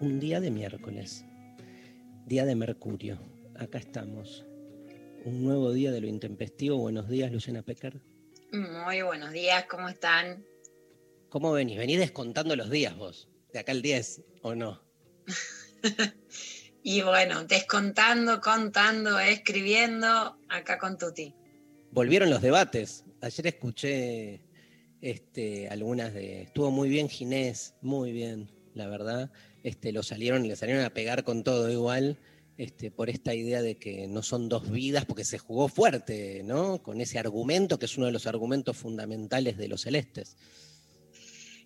un día de miércoles, día de Mercurio. Acá estamos. Un nuevo día de lo intempestivo. Buenos días, Luciana Pecker. Muy buenos días, ¿cómo están? ¿Cómo venís? Venís descontando los días vos, de acá al 10, ¿o no? Y bueno, descontando, contando, escribiendo, acá con Tuti. Volvieron los debates. Ayer escuché este, algunas de. Estuvo muy bien Ginés, muy bien, la verdad. Este, lo salieron, le salieron a pegar con todo igual. Este, por esta idea de que no son dos vidas, porque se jugó fuerte, ¿no? Con ese argumento que es uno de los argumentos fundamentales de los celestes.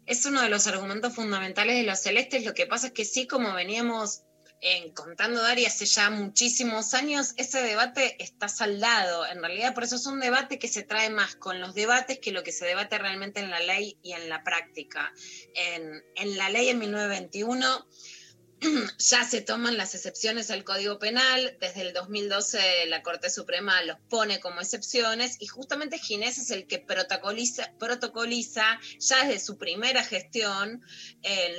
Es uno de los argumentos fundamentales de los celestes. Lo que pasa es que sí, como veníamos eh, contando Dari hace ya muchísimos años, ese debate está saldado. En realidad, por eso es un debate que se trae más con los debates que lo que se debate realmente en la ley y en la práctica. En, en la ley en 1921 ya se toman las excepciones al Código Penal, desde el 2012 la Corte Suprema los pone como excepciones y justamente Ginés es el que protocoliza, protocoliza ya desde su primera gestión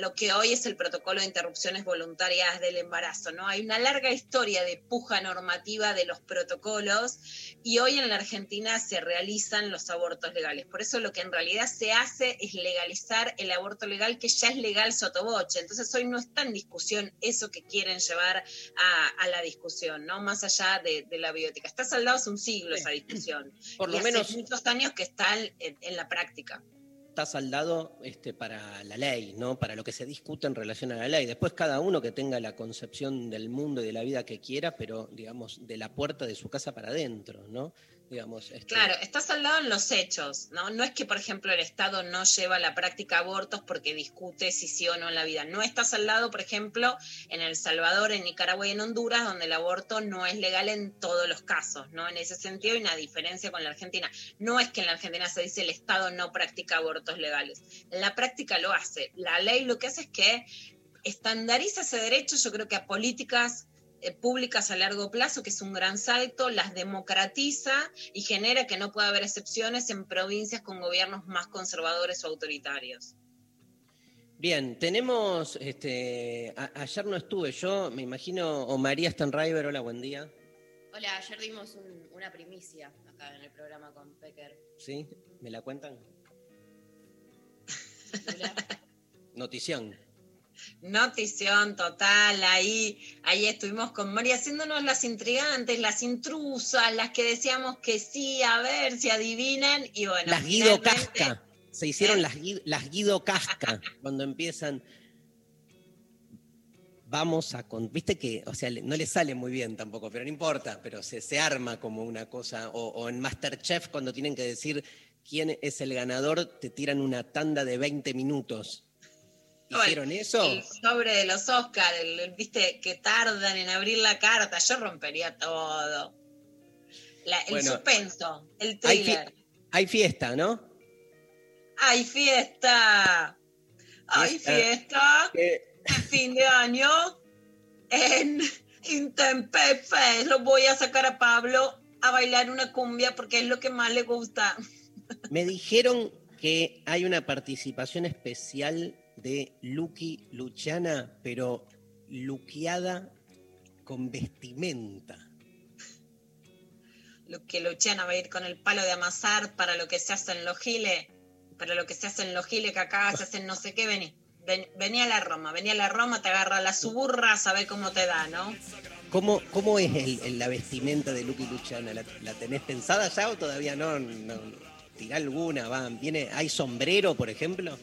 lo que hoy es el protocolo de interrupciones voluntarias del embarazo. ¿no? Hay una larga historia de puja normativa de los protocolos y hoy en la Argentina se realizan los abortos legales. Por eso lo que en realidad se hace es legalizar el aborto legal que ya es legal sotoboche. Entonces hoy no está en discusión eso que quieren llevar a, a la discusión, ¿no? Más allá de, de, la biótica. Está saldado hace un siglo esa discusión. Por lo y menos. Hace muchos años que está en, en la práctica está saldado este, para la ley, ¿no? para lo que se discute en relación a la ley. Después cada uno que tenga la concepción del mundo y de la vida que quiera, pero digamos, de la puerta de su casa para adentro, ¿no? Digamos, este... Claro, está saldado en los hechos, ¿no? No es que, por ejemplo, el Estado no lleva a la práctica abortos porque discute si sí o no en la vida. No está saldado, por ejemplo, en El Salvador, en Nicaragua y en Honduras, donde el aborto no es legal en todos los casos, ¿no? En ese sentido hay una diferencia con la Argentina. No es que en la Argentina se dice el Estado no practica abortos legales. En la práctica lo hace. La ley lo que hace es que estandariza ese derecho, yo creo que a políticas públicas a largo plazo, que es un gran salto, las democratiza y genera que no pueda haber excepciones en provincias con gobiernos más conservadores o autoritarios. Bien, tenemos, este, a, ayer no estuve yo, me imagino, o María Stanriver, hola, buen día. Hola, ayer dimos un, una primicia acá en el programa con Pecker. ¿Sí? ¿Me la cuentan? Notición. Notición total, ahí, ahí estuvimos con María haciéndonos las intrigantes, las intrusas, las que decíamos que sí, a ver si adivinan, y bueno. Las Guido. Casca, se hicieron ¿Eh? las, las Guido Casca cuando empiezan. Vamos a con. Viste que, o sea, no le sale muy bien tampoco, pero no importa, pero se, se arma como una cosa. O, o en Masterchef, cuando tienen que decir quién es el ganador, te tiran una tanda de 20 minutos. ¿Hicieron el, eso? El sobre de los Oscars, viste, que tardan en abrir la carta. Yo rompería todo. La, el bueno, suspenso, el thriller. Hay, fi hay, fiesta, ¿no? ¡Hay fiesta! ¡Hay fiesta! ¿Qué? fin de año en Intempefe. Lo voy a sacar a Pablo a bailar una cumbia porque es lo que más le gusta. Me dijeron que hay una participación especial de Lucky Luciana, pero luqueada con vestimenta. Lucky Luciana va a ir con el palo de amasar para lo que se hace en los giles, para lo que se hace en los giles, que acá se hacen no sé qué, vení. Ven, vení a la Roma, vení a la Roma, te agarra la suburra, sabe cómo te da, ¿no? ¿Cómo, cómo es el- el- la vestimenta de Lucky Luciana? ¿La, la tenés pensada ya o todavía no? no tirá alguna, va. ¿Viene, ¿Hay sombrero, por ejemplo?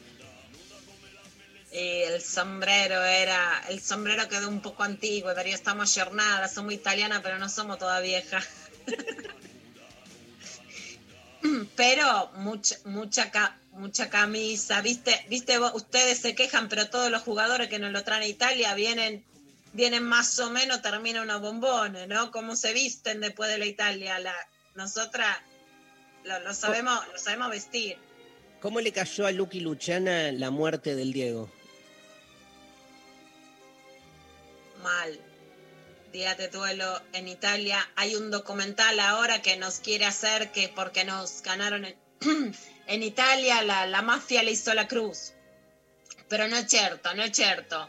Y el sombrero era, el sombrero quedó un poco antiguo, Darío, estamos jornadas, somos italianas, pero no somos toda vieja. pero mucha, mucha, mucha camisa, viste, viste, ustedes se quejan, pero todos los jugadores que nos lo traen a Italia vienen, vienen más o menos, terminan unos bombones, ¿no? ¿Cómo se visten después de la Italia? La, nosotras lo, lo sabemos, lo sabemos vestir. ¿Cómo le cayó a Lucky Luciana la muerte del Diego? Mal. Día de duelo en Italia. Hay un documental ahora que nos quiere hacer que porque nos ganaron en, en Italia, la, la mafia le hizo la cruz. Pero no es cierto, no es cierto.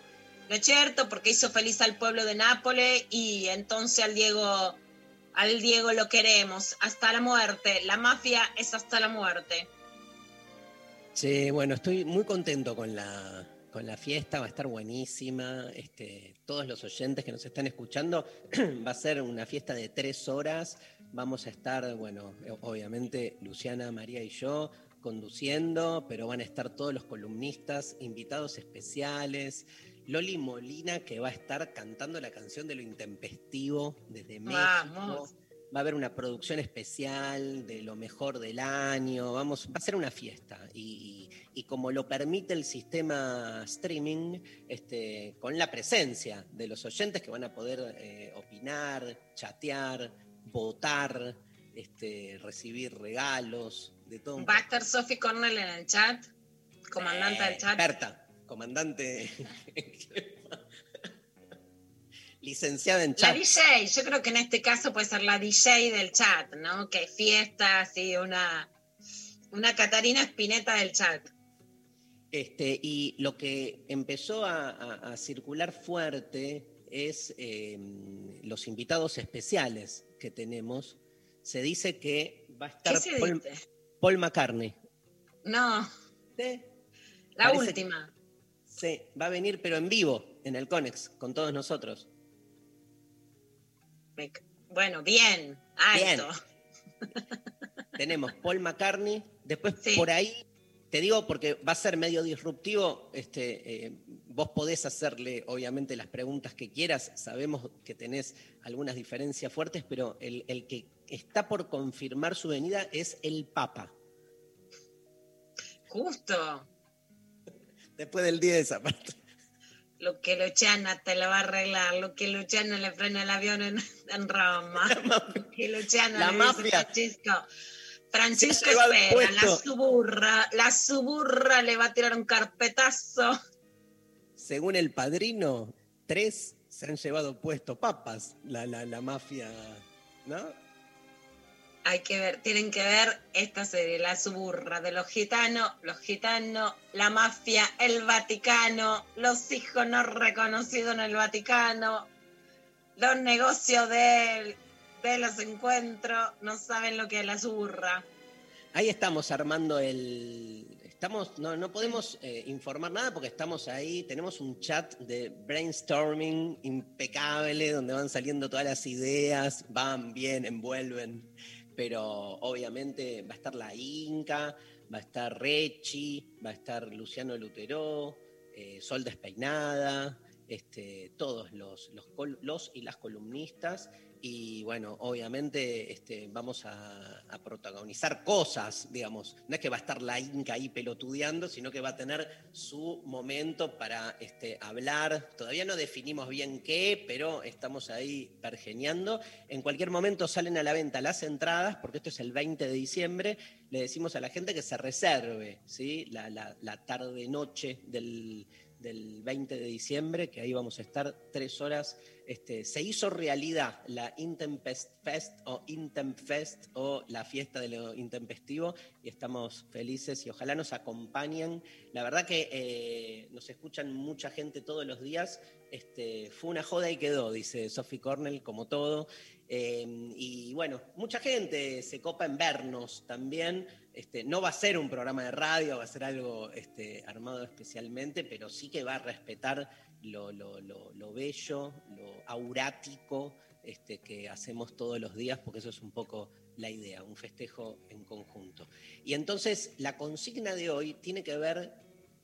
No es cierto porque hizo feliz al pueblo de Nápoles y entonces al Diego, al Diego lo queremos hasta la muerte. La mafia es hasta la muerte. Sí, bueno, estoy muy contento con la, con la fiesta, va a estar buenísima. Este, todos los oyentes que nos están escuchando, va a ser una fiesta de tres horas. Vamos a estar, bueno, obviamente Luciana, María y yo conduciendo, pero van a estar todos los columnistas, invitados especiales. Loli Molina, que va a estar cantando la canción de lo intempestivo desde México. Vamos. Va a haber una producción especial de lo mejor del año. Vamos, va a ser una fiesta. Y, y- y como lo permite el sistema streaming, este, con la presencia de los oyentes que van a poder eh, opinar, chatear, votar, este, recibir regalos, de todo un Va a estar Sophie Cornell en el chat, comandante Eh, del chat. Experta, comandante. Licenciada en La chat. DJ, yo creo que en este caso puede ser la DJ del chat, ¿no? Que fiesta, así, una, una Catarina Spinetta del chat. Este, y lo que empezó a, a- a circular fuerte es eh, los invitados especiales que tenemos. Se dice que va a estar ¿Qué se Paul, McCartney. No, Sí, la Parece- última. sí, va a venir, pero en vivo, en el Conex, con todos nosotros. Bueno, bien, alto. Tenemos Paul McCartney, después Sí. por ahí, te digo porque va a ser medio disruptivo, este, eh, vos podés hacerle obviamente las preguntas que quieras, sabemos que tenés algunas diferencias fuertes, pero el, el que está por confirmar su venida es el Papa. Justo. Después del 10 esa parte. Lo que Luciana te lo va a arreglar, lo que Luciana le frena el avión en, en Roma. Lo que Luciana La le mafia. dice Francisco. Espera, la suburra, la suburra le va a tirar un carpetazo. Según el padrino, tres se han llevado puesto papas, la, la, la mafia, ¿no? Hay que ver, tienen que ver esta serie, La Suburra de los gitanos, los gitanos, la mafia, el Vaticano, los hijos no reconocidos en el Vaticano, los negocios de, de los encuentros, no saben lo que es la Suburra. Ahí estamos armando el. Estamos, no, no podemos eh, informar nada porque estamos ahí. Tenemos un chat de brainstorming impecable donde van saliendo todas las ideas, van bien, envuelven. Pero obviamente va a estar la Inca, va a estar Rechi, va a estar Luciano Lutero, eh, Sol Despeinada, este, todos los, los, los y las columnistas. Y bueno, obviamente este, vamos a, protagonizar cosas, digamos. No es que va a estar la Inca ahí pelotudeando, sino que va a tener su momento para este, hablar. Todavía no definimos bien qué, pero estamos ahí pergeñando. En cualquier momento salen a la venta las entradas, porque esto es el 20 de diciembre. Le decimos a la gente que se reserve ¿sí? la, la- la tarde-noche del, del 20 de diciembre, que ahí vamos a estar tres horas. Este, se hizo realidad la Intempest Fest o Intempfest o la fiesta de lo intempestivo y estamos felices y ojalá nos acompañen. La verdad que eh, nos escuchan mucha gente todos los días. Este, fue una joda y quedó, dice Sophie Cornell, como todo. Eh, y bueno, mucha gente se copa en vernos también. Este, no va a ser un programa de radio, va a ser algo este, armado especialmente, pero sí que va a respetar lo, lo- lo- lo bello, lo aurático este, que hacemos todos los días, porque eso es un poco la idea, un festejo en conjunto. Y entonces la consigna de hoy tiene que ver,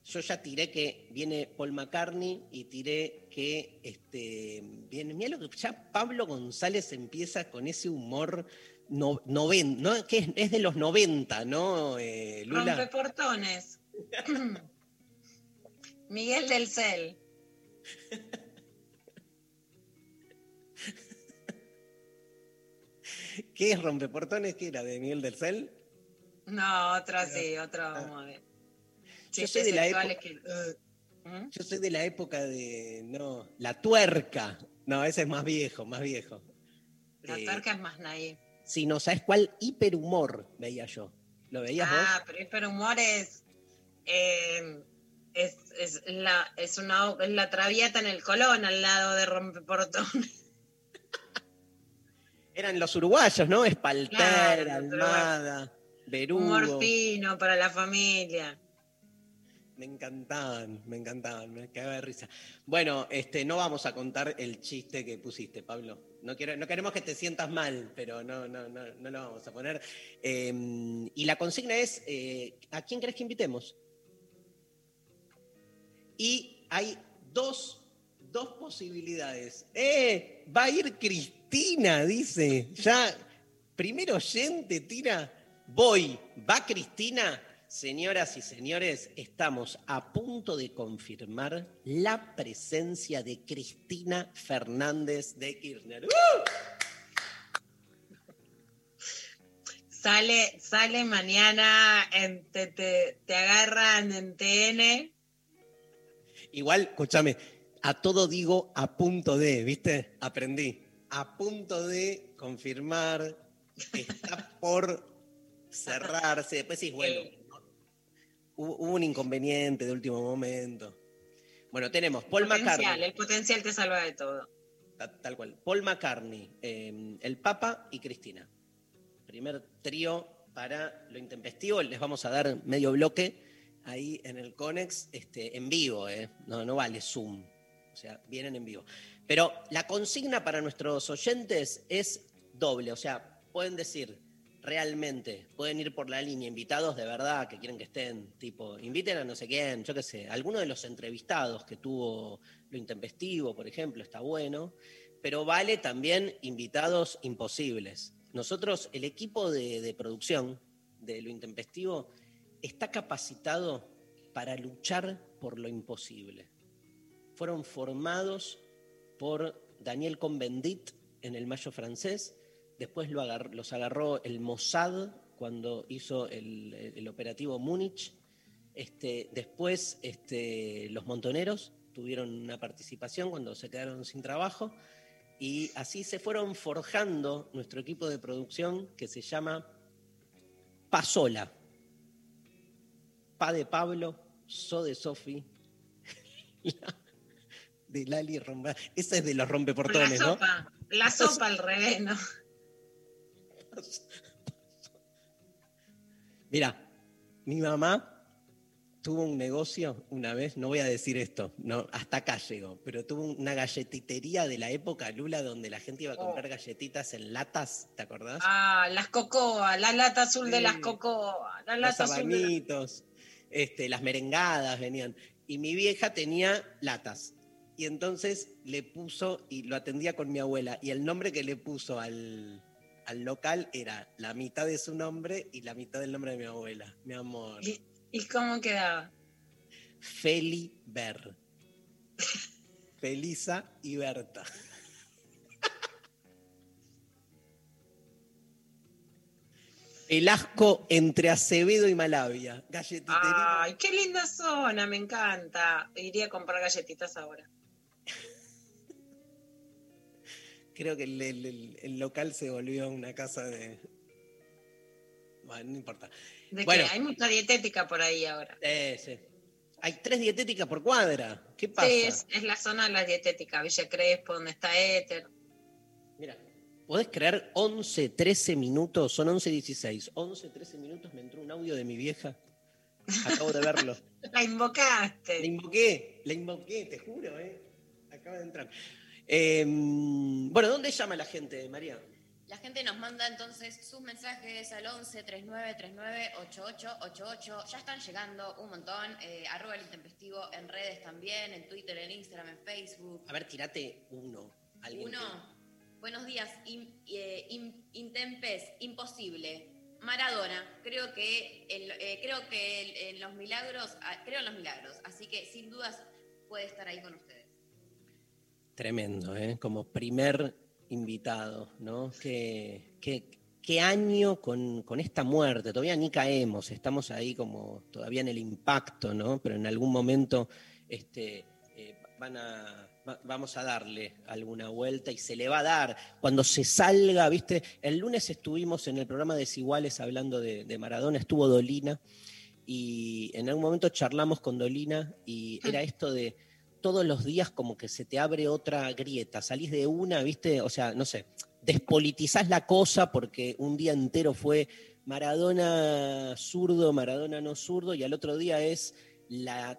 yo ya tiré que viene Paul McCartney y tiré que este, viene, mira lo que ya Pablo González empieza con ese humor no, noven- ¿no? que es, es de los 90, ¿no, eh, Lula? Rompeportones. Miguel del Cel. ¿Qué es Rompeportones? ¿Qué era? ¿De Miguel del Cel? No, otro sí, otro. vamos a ver. Yo soy de la época- que- ¿Mm? Yo soy de la época de. No, la tuerca. No, ese es más viejo, más viejo. La Eh, tuerca es más naive. Sí, no, ¿sabes cuál? Hiperhumor veía yo. ¿Lo veías Ah, pero hiperhumor es. eh, es, es la, es, una, es la traviata en el Colón al lado de Rompeportones. vos? Eran los uruguayos, ¿no? Espalter, Claro, Almada, Berugo. Humor fino para la familia. Me encantaban, me encantaban, me cagaba de risa. Bueno, este, no vamos a contar el chiste que pusiste, Pablo. No, quiero, no queremos que te sientas mal, pero no, no, no, no lo vamos a poner. Eh, y la consigna es, eh, ¿a quién crees que invitemos? Y hay dos, dos posibilidades. ¡Eh! Va a ir Cristina, dice. Ya, primer oyente, tira. Voy. ¿Va Cristina? Señoras y señores, estamos a punto de confirmar la presencia de Cristina Fernández de Kirchner. ¡Uh! Sale, sale mañana, en- te, te, te agarran en TN. Igual, escúchame, a todo digo a punto de, ¿viste? Aprendí. A punto de confirmar, está por cerrarse. Después sí, bueno. Hubo, hubo un inconveniente de último momento. Bueno, tenemos Paul potencial, McCartney, el potencial te salva de todo. ta- tal cual. Paul McCartney, eh, el Papa y Cristina. Primer trío para lo intempestivo. Les vamos a dar medio bloque ahí en el Conex, este, en vivo, ¿eh? no, no vale Zoom. O sea, vienen en vivo. Pero la consigna para nuestros oyentes es doble. O sea, pueden decir realmente, pueden ir por la línea, invitados de verdad que quieren que estén, tipo, inviten a no sé quién, yo qué sé, alguno de los entrevistados que tuvo lo intempestivo, por ejemplo, está bueno. Pero vale también invitados imposibles. Nosotros, el equipo de, producción de lo intempestivo, está capacitado para luchar por lo imposible. Fueron formados por Daniel Cohn-Bendit en el Mayo francés, después lo los agarró el Mossad cuando hizo el, el operativo Múnich, este, después este, los montoneros tuvieron una participación cuando se quedaron sin trabajo y así se fueron forjando nuestro equipo de producción que se llama Pasola. Pa de Pablo, So de Sofi, la- de Lali Romba. Esa es de los La rompeportones, ¿no? sopa, la sopa al revés, ¿no? Mira, mi mamá tuvo un negocio una vez, no voy a decir esto, no, hasta acá llegó, pero tuvo una galletitería de la época Lula donde la gente iba a comprar Oh. galletitas en latas, ¿te acordás? Ah, las cocoa, la lata azul de las cocoa, la Los lata azul de las... este, las merengadas venían. Y mi vieja tenía latas. Y entonces le puso, y lo atendía con mi abuela, y el nombre que le puso al, al local era la mitad de su nombre y la mitad del nombre de mi abuela, mi amor. ¿Y, y cómo quedaba? Feli Ber. Felisa y Berta. El asco entre Acevedo y Malavia. Galletitería. Ay, qué linda zona, me encanta. Iría a comprar galletitas ahora. Creo que el, el- el- local se volvió una casa de. Bueno, no importa. ¿De Bueno. Hay mucha dietética por ahí ahora. Eh, sí. Hay tres dietéticas por cuadra. ¿Qué pasa? Sí, es, es la zona de la dietética, Villa Crespo, donde está Éter. Mira, ¿Podés creer 11, 13 minutos? Son 11, 16. 11, 13 minutos me entró un audio de mi vieja. Acabo de verlo. La La invocaste. invoqué, la invoqué, te juro, ¿eh? Acaba de entrar. Eh, bueno, ¿dónde llama la gente, María? La gente nos manda entonces sus mensajes al 11 39 39 88 88. Ya están llegando un montón. Eh, arroba el intempestivo en redes también, en Twitter, en Instagram, en Facebook. A ver, tirate uno. Alguien Uno. Buenos días, eh, Intempes, imposible. Maradona, creo que, en, eh, creo que en los milagros, ah, creo en los milagros, así que sin dudas puede estar ahí con ustedes. Tremendo, ¿eh? Como primer invitado, ¿no? Qué, qué- qué año con, con esta muerte. Todavía ni caemos, estamos ahí como todavía en el impacto, ¿no? Pero en algún momento este, eh, van a, va- vamos a darle alguna vuelta y se le va a dar. Cuando se salga, ¿viste? El lunes estuvimos en el programa Desiguales hablando de, de Maradona, estuvo Dolina y en algún momento charlamos con Dolina y era esto de todos los días como que se te abre otra grieta, salís de una, ¿viste? O sea, no sé, despolitizás la cosa porque un día entero fue Maradona zurdo, Maradona no zurdo, y al otro día es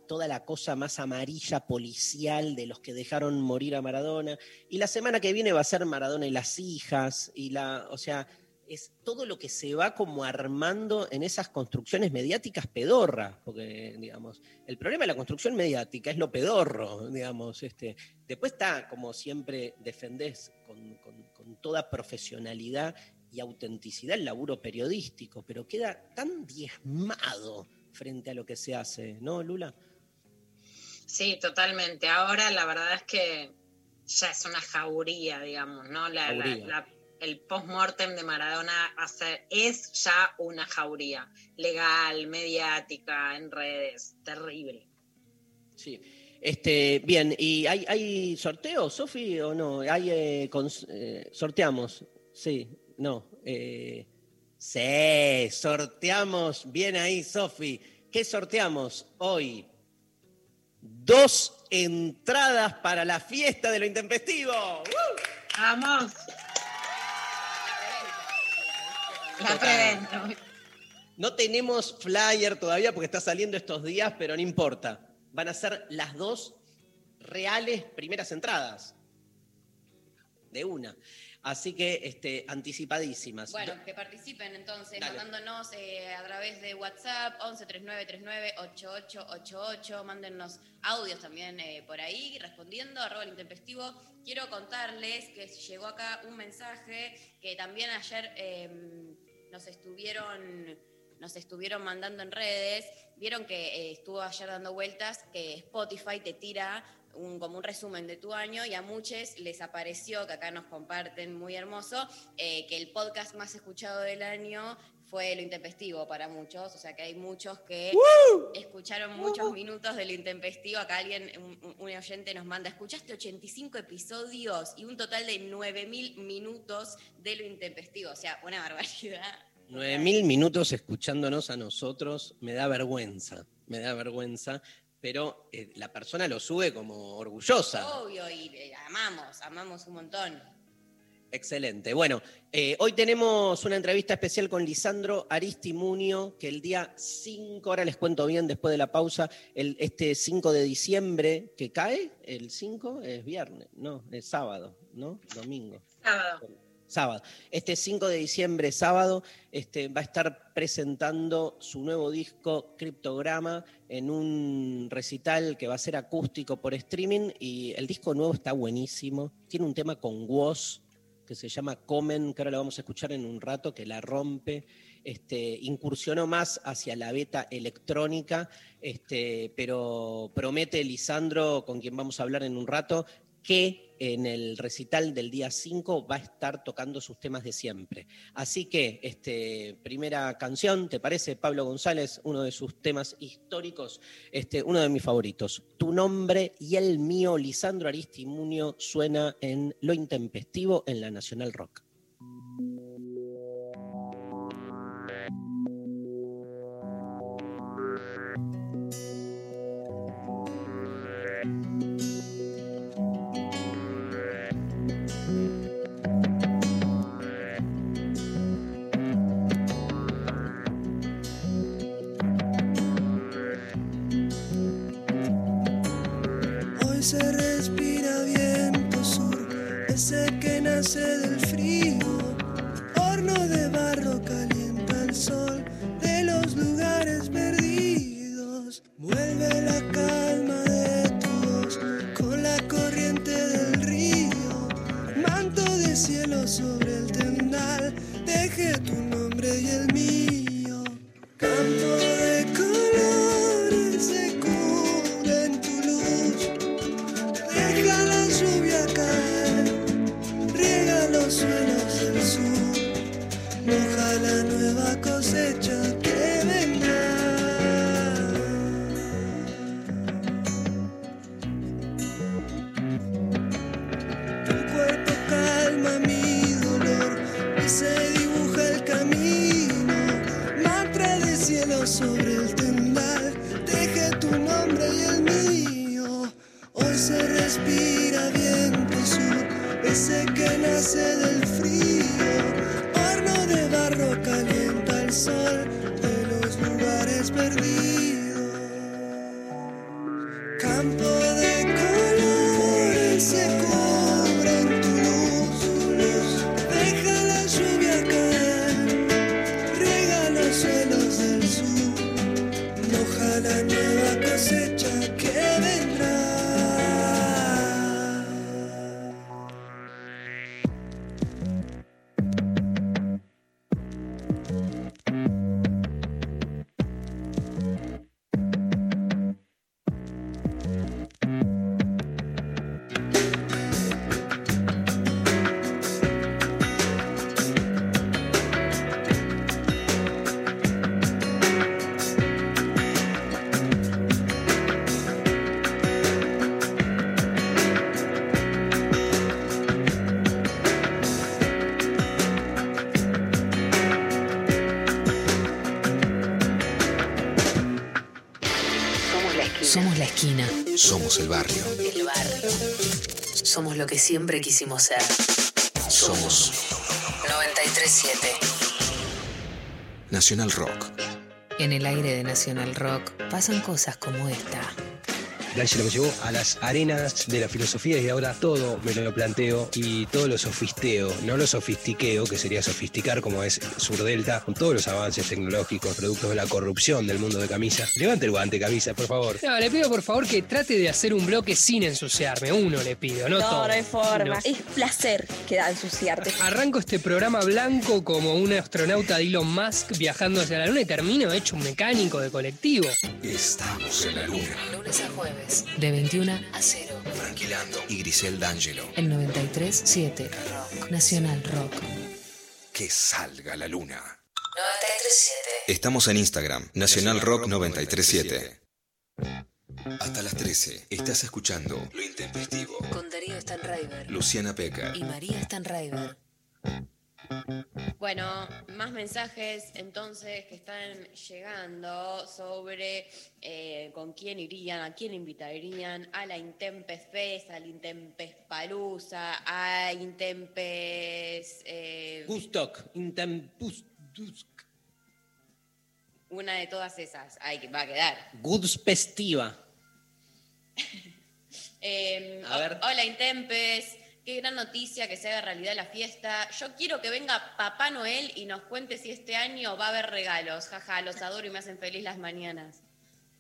toda la cosa más amarilla policial de los que dejaron morir a Maradona. Y la semana que viene va a ser Maradona y las hijas, y la, o sea, es todo lo que se va como armando en esas construcciones mediáticas pedorras, porque, digamos, el problema de la construcción mediática es lo pedorro, digamos. Este. Después está, como siempre defendés, con, con- con toda profesionalidad y autenticidad el laburo periodístico, pero queda tan diezmado frente a lo que se hace, ¿no, Lula? Sí, totalmente. Ahora la verdad es que ya es una jauría, digamos, ¿no? La- la- Jauría. la- el post-mortem de Maradona hace- es ya una jauría. Legal, mediática, en redes. Terrible. Sí. Este, bien, ¿y hay, hay sorteo, Sofi, o no? ¿Hay, eh, eh, sorteamos? Sí, no. eh, sí, sorteamos. Bien ahí, Sofi. ¿Qué sorteamos hoy? Dos entradas para la fiesta de lo intempestivo. ¡Uh! ¡Vamos! La Total. preventa. No tenemos flyer todavía porque está saliendo estos días, pero no importa. Van a ser las dos reales primeras entradas. De una. Así que este, anticipadísimas. Bueno, que participen entonces, Dale. mandándonos eh, a través de WhatsApp 11 39 39 8888, mándennos audios también eh, por ahí, respondiendo, arroba el intempestivo. Quiero contarles que llegó acá un mensaje que también ayer eh, nos estuvieron nos estuvieron mandando en redes, vieron que eh, estuvo ayer dando vueltas, que Spotify te tira un, como un resumen de tu año y a muchos les apareció, que acá nos comparten muy hermoso, eh, que el podcast más escuchado del año fue Lo Intempestivo para muchos, o sea que hay muchos que escucharon muchos minutos de Lo Intempestivo, acá alguien, un, un oyente nos manda, escuchaste 85 episodios y un total de 9.000 minutos de Lo Intempestivo, o sea, una barbaridad. Nueve mil minutos escuchándonos a nosotros, me da vergüenza, me da vergüenza, pero eh, la persona lo sube como orgullosa. Obvio, y eh, amamos, amamos un montón. Excelente. Bueno, eh, hoy tenemos una entrevista especial con Lisandro Aristimunio, que el día 5, ahora les cuento bien después de la pausa, el, este 5 de diciembre, que cae, el 5 es viernes, no, es sábado, ¿no? Domingo. Sábado. Sábado. Este 5 de diciembre, sábado, este, va a estar presentando su nuevo disco Criptograma en un recital que va a ser acústico por streaming y el disco nuevo está buenísimo. Tiene un tema con Woz que se llama Comen, que ahora lo vamos a escuchar en un rato, que la rompe. Este, incursionó más hacia la beta electrónica, este, pero promete Lisandro, con quien vamos a hablar en un rato, que en el recital del día 5 va a estar tocando sus temas de siempre. Así que, este, primera canción, ¿te parece? Pablo González, uno de sus temas históricos, este, uno de mis favoritos. Tu nombre y el mío, Lisandro Aristimunio, suena en Lo Intempestivo en la Nacional Rock. Somos lo que siempre quisimos ser. Somos 937. Nacional Rock. En el aire de Nacional Rock pasan cosas como esta. D'Angelo me llevó a las arenas de la filosofía y ahora todo me lo planteo y todo lo sofisteo, no lo sofistiqueo, que sería sofisticar como es Surdelta, con todos los avances tecnológicos, productos de la corrupción del mundo de camisa. Levante el guante, camisa, por favor. No, le pido por favor que trate de hacer un bloque sin ensuciarme. Uno le pido, no, todo. No, no hay forma. No. Es placer que da ensuciarte. Arranco este programa blanco como un astronauta de Elon Musk viajando hacia la luna y termino hecho un mecánico de colectivo. Estamos en la luna. Lunes a jueves, de 21 a 0. Tranquilando y Grisel D'Angelo. El 93.7. Rock. Nacional Rock. Que salga la luna. 93.7. Estamos en Instagram, Nacional Rock 937. Hasta las 13 estás escuchando Lo Intempestivo. Con Darío Stanraiver Luciana Peca. y María Stanraiver. Bueno, más mensajes entonces que están llegando sobre eh, con quién irían, a quién invitarían, a la Intempes Fest, al Intempes Palusa, a Intempes. eh, Gustok, Intempus, Dusk, una de todas esas, ahí que va a quedar. Gudspestiva. Eh, A ver. Hola Intempes, qué gran noticia que se haga realidad la fiesta. Yo quiero que venga Papá Noel y nos cuente si este año va a haber regalos. Jaja, los adoro y me hacen feliz las mañanas.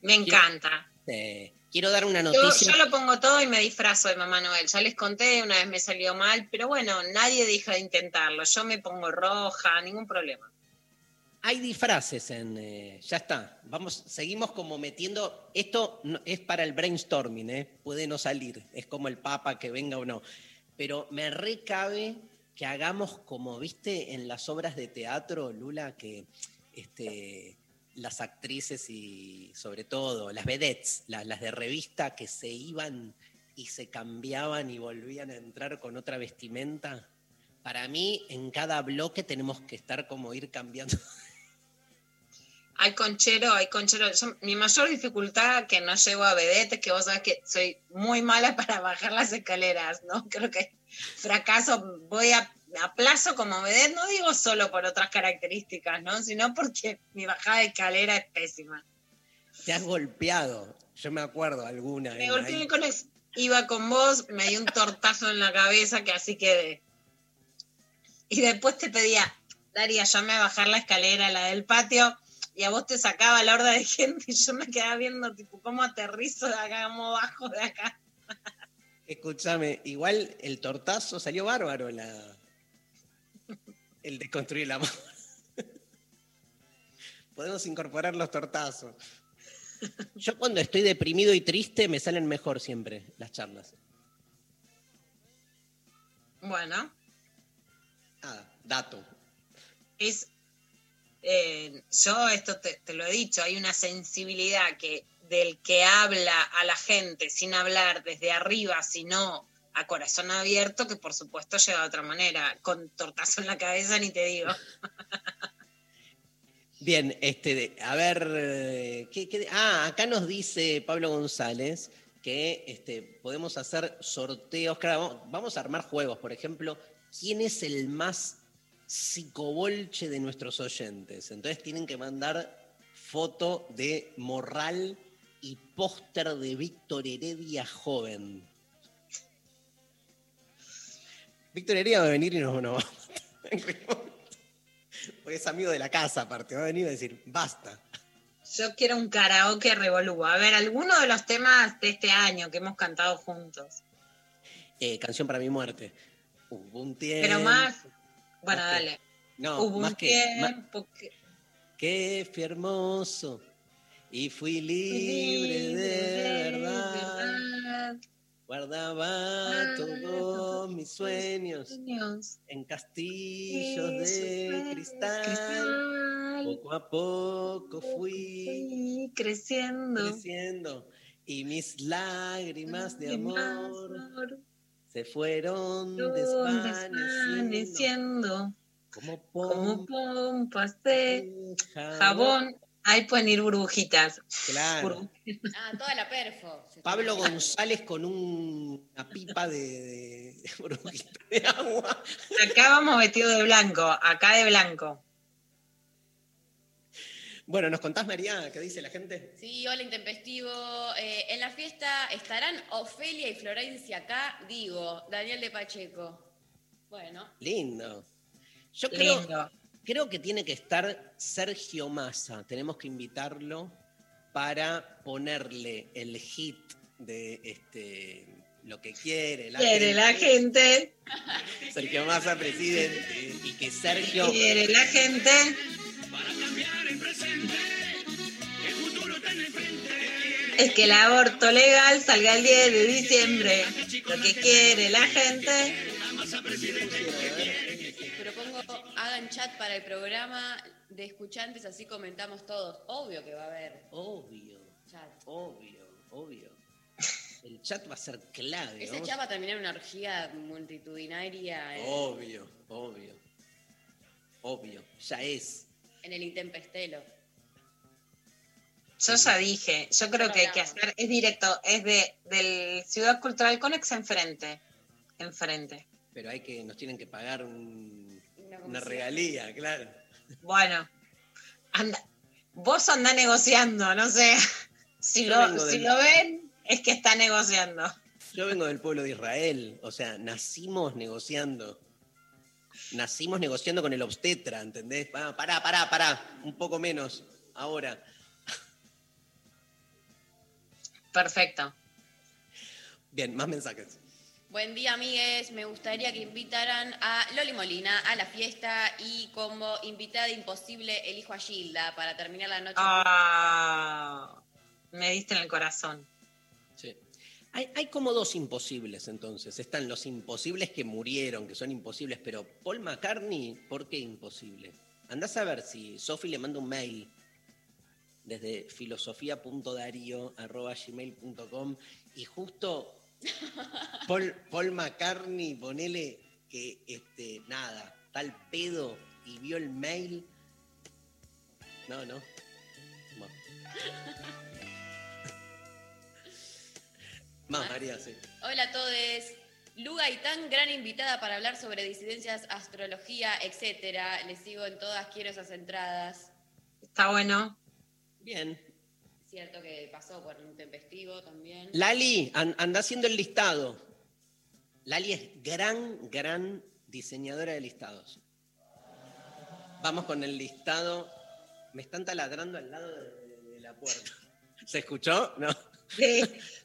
Me encanta. Eh, quiero dar una Yo, noticia. yo lo pongo todo y me disfrazo de Mamá Noel. Ya les conté, una vez me salió mal, pero bueno, nadie deja de intentarlo. Yo me pongo roja, ningún problema. Hay disfraces en. eh, ya está. Vamos, seguimos como metiendo. Esto no- es para el brainstorming, ¿eh? Puede no salir. Es como el Papa que venga o no. Pero me recabe que hagamos como, viste, en las obras de teatro, Lula, que este, las actrices y sobre todo las vedettes, las, las de revista que se iban y se cambiaban y volvían a entrar con otra vestimenta. Para mí, en cada bloque tenemos que estar como ir cambiando. Hay conchero, hay conchero. Yo- mi mayor dificultad que no llego a vedette es que vos sabés que soy muy mala para bajar las escaleras, ¿no? Creo que fracaso, voy a, a plazo como vedette, no digo solo por otras características, ¿no? Sino porque mi bajada de escalera es pésima. Te has golpeado. Yo me acuerdo alguna. Me golpeé con, ex- iba con vos, me dio un tortazo en la cabeza que así quedé. Y después te pedía, Daria, llame a bajar la escalera, la del patio, y a vos te sacaba la horda de gente y yo me quedaba viendo, tipo, cómo aterrizo de acá, cómo bajo de acá. Escúchame, igual el tortazo salió bárbaro, la... el de construir el amor. Podemos incorporar los tortazos. Yo cuando estoy deprimido y triste me salen mejor siempre las charlas. Bueno, Ah, dato. es. Eh, yo esto te, lo he dicho, hay una sensibilidad que del que habla a la gente sin hablar desde arriba, sino a corazón abierto, que por supuesto llega de otra manera, con tortazo en la cabeza, ni te digo. Bien, este, a ver, eh, ¿qué, qué- ah, acá nos dice Pablo González que este, podemos hacer sorteos, claro, vamos- vamos a armar juegos, por ejemplo, ¿quién es el más psicobolche de nuestros oyentes? Entonces tienen que mandar foto de morral y póster de Víctor Heredia joven. Víctor Heredia va a venir y nos, nos va. Porque es amigo de la casa, aparte. Va a venir a decir, basta. Yo quiero un karaoke revolú. A ver, alguno de los temas de este año que hemos cantado juntos. Eh, canción para mi muerte. Hubo un tiempo. Pero más. Bueno, Más que- dale. No, Hubo más un que. tiempo que. que fui hermoso y fui libre de verdad. Guardaba todos mis sueños Sueños. en castillos de cristal. cristal. Poco a poco fui creciendo. creciendo y mis lágrimas de amor. Se fueron Desvaneciendo. como Como pompas pompas de jabón. Ahí pueden ir burbujitas. Claro. Ah, toda la perfo. Pablo. González con un- una pipa de, de, de burbujita de agua. Acá vamos vestidos de blanco. Acá de blanco. Bueno, ¿nos contás, María, qué dice la gente? Sí, hola Intempestivo. Eh, en la fiesta estarán Ofelia y Florencia acá, digo, Daniel de Pacheco. Bueno, Lindo. Yo creo, Lindo. creo que tiene que estar Sergio Massa. Tenemos que invitarlo para ponerle el hit de este lo que quiere la Quiere gente. la gente. Sergio Massa, presidente. Y que Sergio. Quiere la gente. Es que el aborto legal salga el 10 de diciembre. Lo que quiere la gente. propongo hagan chat para el programa de escuchantes, así comentamos todos. Obvio que va a haber Obvio, chat. obvio, obvio. El chat va a ser clave. Ese vamos chat va a terminar en una orgía multitudinaria en, Obvio, obvio. Obvio, ya es. En el Intempestelo. Yo ya dije, yo creo que hay que hacer, es directo, es de del Ciudad Cultural Conex enfrente. Enfrente. Pero hay que, nos tienen que pagar un- Una regalía, claro. Bueno, anda, vos andá negociando, no sé. Si, lo, si del- lo ven, es que está negociando. Yo vengo del pueblo de Israel, o sea, nacimos negociando. Nacimos negociando con el obstetra, ¿entendés? Ah, pará, pará, pará, un poco menos, ahora. Perfecto. Bien, más mensajes. Buen día, amigues. Me gustaría que invitaran a Loli Molina a la fiesta y como invitada imposible elijo a Gilda para terminar la noche. Ah, me diste en el corazón. Hay, hay como dos imposibles entonces. Están los imposibles que murieron, que son imposibles, pero Paul McCartney, ¿por qué imposible? Andás a ver si Sofi le manda un mail desde filosofía.dario.gmail.com y justo Paul, Paul McCartney, ponele que este, nada, tal pedo y vio el mail. No, no. No. Más, María, sí. Hola a todos. Luga y tan gran invitada para hablar sobre disidencias, astrología, etcétera. Les sigo en todas, quiero esas entradas. Está bueno. Bien. Cierto que pasó por un tempestivo también. Lali, an- anda haciendo el listado. Lali es gran, gran diseñadora de listados. Vamos con el listado. Me están taladrando al lado de, de la puerta. ¿Se escuchó? No. Sí.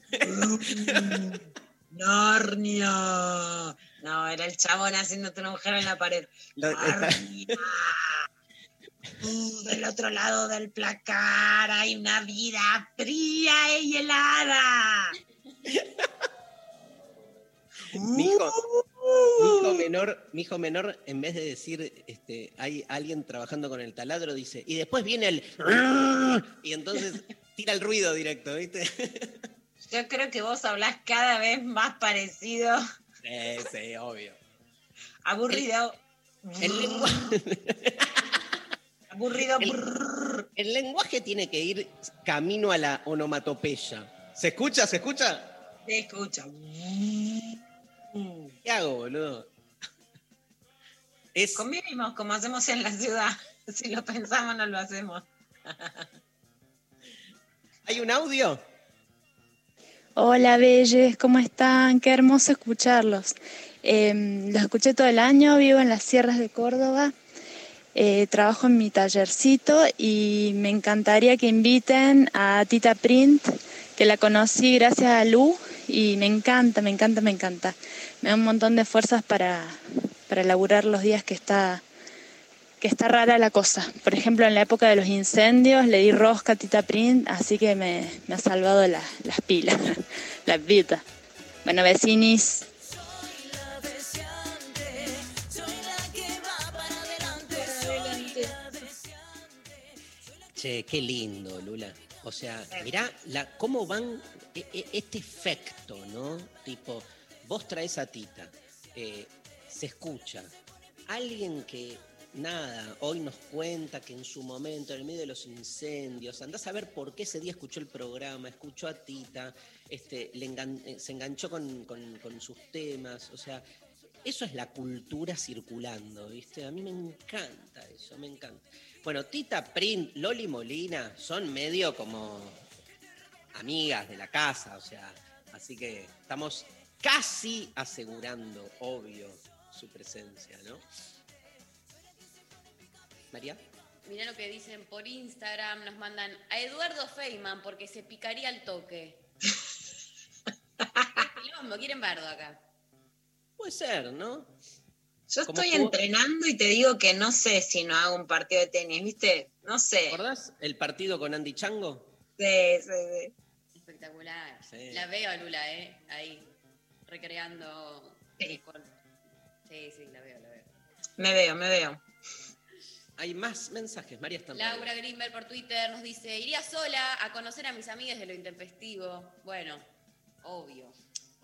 Narnia. No, era el chabón haciéndote un agujero en la pared. Narnia. Uh, del otro lado del placar hay una vida fría y helada. Mi hijo, mi hijo menor, mi hijo menor, en vez de decir este, hay alguien trabajando con el taladro, dice, y después viene el y entonces tira el ruido directo, ¿viste? Yo creo que vos hablás cada vez más parecido. Sí, sí, obvio. Aburrido. El lenguaje, Aburrido. el lenguaje tiene que ir camino a la onomatopeya. ¿Se escucha? ¿Se escucha? Te escucha. ¿Qué hago, boludo? Es, Convivimos como hacemos en la ciudad. Si lo pensamos, no lo hacemos. ¿Hay un audio? Hola Belles, ¿cómo están? Qué hermoso escucharlos. Eh, los escuché todo el año, vivo en las sierras de Córdoba, eh, trabajo en mi tallercito y me encantaría que inviten a Tita Print, que la conocí gracias a Lu y me encanta, me encanta, me encanta. Me da un montón de fuerzas para, para laburar los días que está, que está rara la cosa. Por ejemplo, en la época de los incendios le di rosca a Tita Print, así que me, me ha salvado la- las pilas, la vida. Bueno, vecinis. Qué lindo, Lula. O sea, mirá cómo van e- e- este efecto, ¿no? Tipo, vos traes a Tita, eh, se escucha. Alguien que, nada, hoy nos cuenta que en su momento, en el medio de los incendios, andás a ver por qué ese día escuchó el programa, escuchó a Tita, este, eh, se enganchó con, con- con sus temas, o sea, eso es la cultura circulando, ¿viste? A mí me encanta eso, me encanta. Bueno, Tita Print, Loli Molina son medio como amigas de la casa, o sea, así que estamos casi asegurando, obvio, su presencia, ¿no? María. Mirá lo que dicen por Instagram, nos mandan a Eduardo Feynman porque se picaría el toque. Quilombo, quieren bardo acá. Puede ser, ¿no? Yo ¿Cómo estoy entrenando y te digo que no sé si no hago un partido de tenis, ¿viste? No sé. ¿Te acordás el partido con Andy Chango? Sí, sí, sí. Espectacular. Sí. La veo a Lula, ¿eh? Ahí, recreando. con- Sí, sí, la veo, la veo. Me veo, me veo. Hay más mensajes, María está Laura Greenberg por Twitter nos dice, iría sola a conocer a mis amigas de lo intempestivo. Bueno, obvio.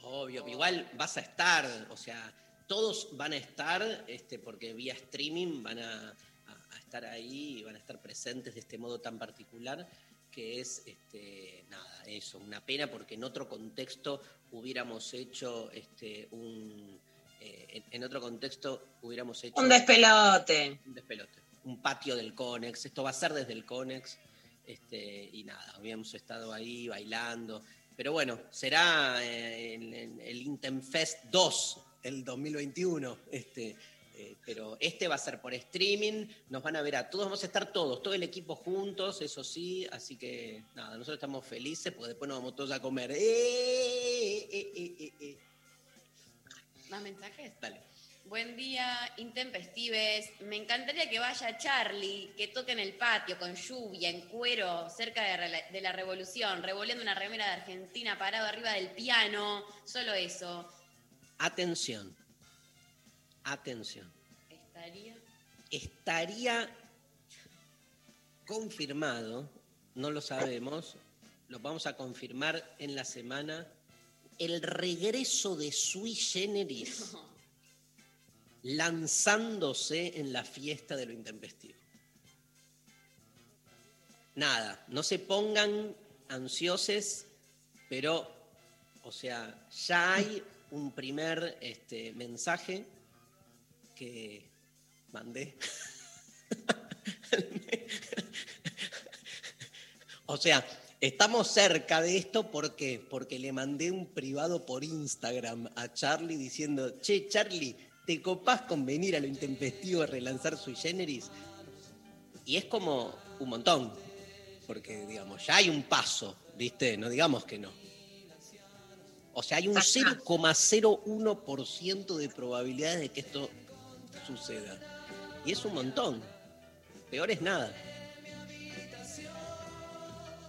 Obvio, igual vas a estar, o sea, todos van a estar, este, porque vía streaming van a, a- a estar ahí y van a estar presentes de este modo tan particular, que es, este, nada, eso, una pena porque en otro contexto hubiéramos hecho este, un, eh, en, en otro contexto hubiéramos hecho Un despelote. un despelote, un patio del Conex, esto va a ser desde el Conex, este, y nada, habíamos estado ahí bailando, pero bueno, será eh, el, el- el Intenfest 2, el 2021, este, eh, pero este va a ser por streaming, nos van a ver a todos, vamos a estar todos, todo el equipo juntos, eso sí, así que nada, nosotros estamos felices, porque después nos vamos todos a comer. ¡Eh, eh, eh, eh, eh, eh! ¿Más mensajes? Dale. Buen día, intempestives. Me encantaría que vaya Charlie, que toque en el patio con lluvia, en cuero, cerca de, la revolución, revolviendo una remera de Argentina parado arriba del piano. Solo eso. Atención, atención. Estaría. estaría confirmado, no lo sabemos, lo vamos a confirmar en la semana, el regreso de Sui Generis lanzándose en la fiesta de lo intempestivo. Nada, no se pongan ansiosos, pero, o sea, ya hay un primer este, mensaje que mandé. o sea, Estamos cerca de esto ¿por qué? porque le mandé un privado por Instagram a Charlie diciendo, che, Charlie, ¿te copás con venir a lo intempestivo a relanzar sui generis? Y es como un montón, porque digamos, ya hay un paso, ¿viste? No digamos que no. O sea, hay un 0,01% de probabilidades de que esto suceda. Y es un montón. Peor es nada.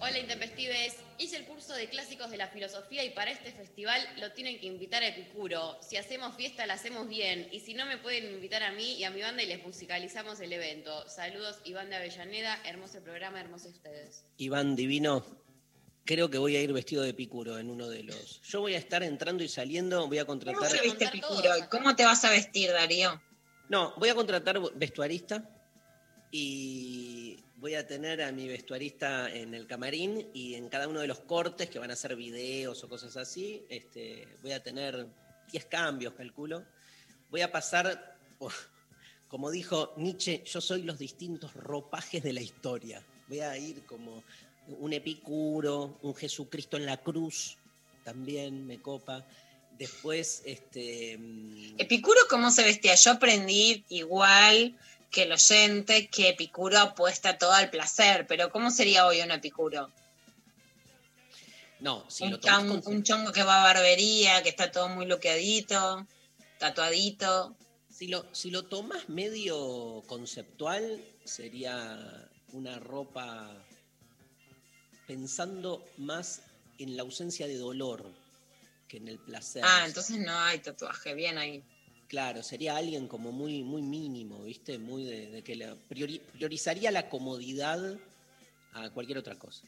Hola Intempestives, hice el curso de clásicos de la filosofía y para este festival lo tienen que invitar a Epicuro. Si hacemos fiesta la hacemos bien y si no me pueden invitar a mí y a mi banda y les musicalizamos el evento. Saludos Iván de Avellaneda, hermoso programa, hermosos ustedes. Iván Divino, creo que voy a ir vestido de Epicuro en uno de los... Yo voy a estar entrando y saliendo, voy a contratar... ¿Cómo se viste Epicuro? ¿Y ¿Cómo te vas a vestir, Darío? No, voy a contratar vestuarista y voy a tener a mi vestuarista en el camarín y en cada uno de los cortes que van a ser videos o cosas así, este, voy a tener 10 cambios, calculo. Voy a pasar, como dijo Nietzsche, yo soy los distintos ropajes de la historia. Voy a ir como un epicuro, un Jesucristo en la cruz, también me copa. Después, este... Epicuro, ¿cómo se vestía? Yo aprendí igual que el oyente que Epicuro apuesta todo al placer, pero ¿cómo sería hoy un Epicuro? No, si un, lo tomas chongo, con- un chongo que va a barbería, que está todo muy loqueadito, tatuadito. Si lo, si lo tomas medio conceptual, sería una ropa pensando más en la ausencia de dolor que en el placer. Ah, entonces no hay tatuaje, bien ahí. Claro, sería alguien como muy, muy mínimo, ¿viste? Muy de, que la priori- priorizaría la comodidad a cualquier otra cosa.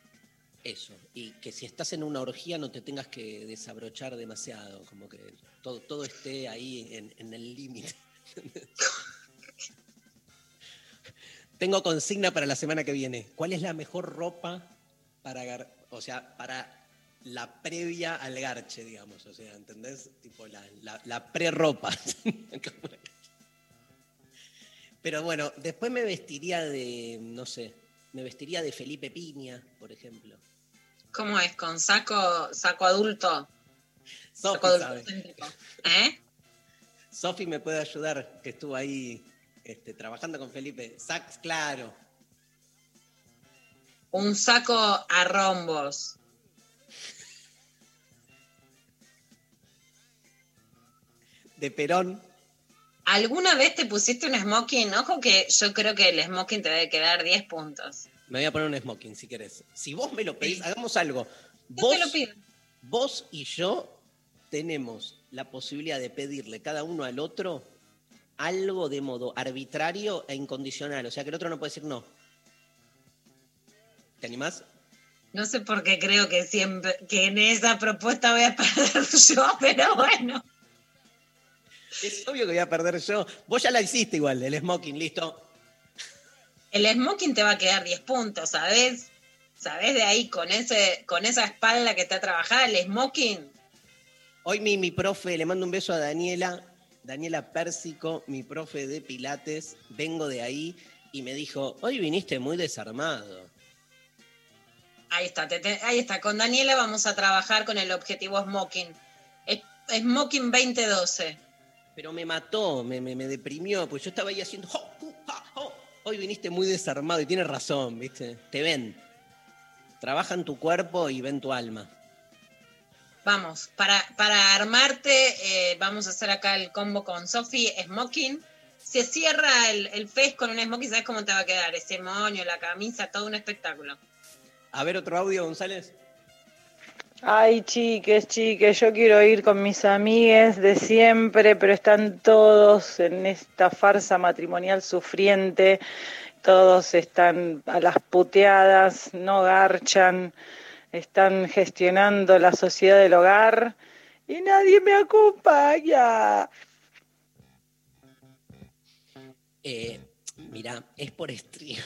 Eso. Y que si estás en una orgía no te tengas que desabrochar demasiado, como que todo, todo esté ahí en, en el límite. Tengo consigna para la semana que viene. ¿Cuál es la mejor ropa para, o sea, para la previa al garche, digamos? O sea, ¿entendés? Tipo la, la, la pre-ropa. Pero bueno, después me vestiría de, no sé, me vestiría de Felipe Piña, por ejemplo. ¿Cómo es? ¿Con saco, saco adulto? Sofi Saco adultocéntrico. ¿Eh? Sofi me puede ayudar, que estuvo ahí este, trabajando con Felipe. Sax, claro. Un saco a rombos. De Perón. ¿Alguna vez te pusiste un smoking? Ojo que yo creo que el smoking te debe quedar 10 puntos. Me voy a poner un smoking si querés. Si vos me lo pedís, hagamos algo. Yo Vos, te lo pido. vos y yo tenemos la posibilidad de pedirle cada uno al otro algo de modo arbitrario e incondicional. O sea que el otro no puede decir no. ¿Te animás? No sé por qué creo que siempre que en esa propuesta voy a perder yo, pero bueno. Es obvio que voy a perder yo. Vos ya la hiciste igual, el smoking, listo. El smoking te va a quedar 10 puntos, ¿sabes? ¿Sabes de ahí con ese con esa espalda que está trabajada el smoking? Hoy mi, mi profe, le mando un beso a Daniela, Daniela Pérsico, mi profe de Pilates, vengo de ahí y me dijo, hoy viniste muy desarmado. Ahí está, te- te- ahí está. Con Daniela vamos a trabajar con el objetivo smoking. Es- Smoking 2012. Pero me mató, me, me, me deprimió, pues yo estaba ahí haciendo, "Jo, hu, ja, jo". hoy viniste muy desarmado y tienes razón, ¿viste? Te ven. Trabajan tu cuerpo y ven tu alma. Vamos, para, para armarte, eh, vamos a hacer acá el combo con Sofi, smoking. Se cierra el, el fest con un smoking, ¿sabes cómo te va a quedar? Ese moño, la camisa, todo un espectáculo. A ver otro audio, González. Ay, chiques, chiques, yo quiero ir con mis amigues de siempre, pero están todos en esta farsa matrimonial sufriente, todos están a las puteadas, no garchan, están gestionando la sociedad del hogar y nadie me acompaña. Eh, mira, es por stream.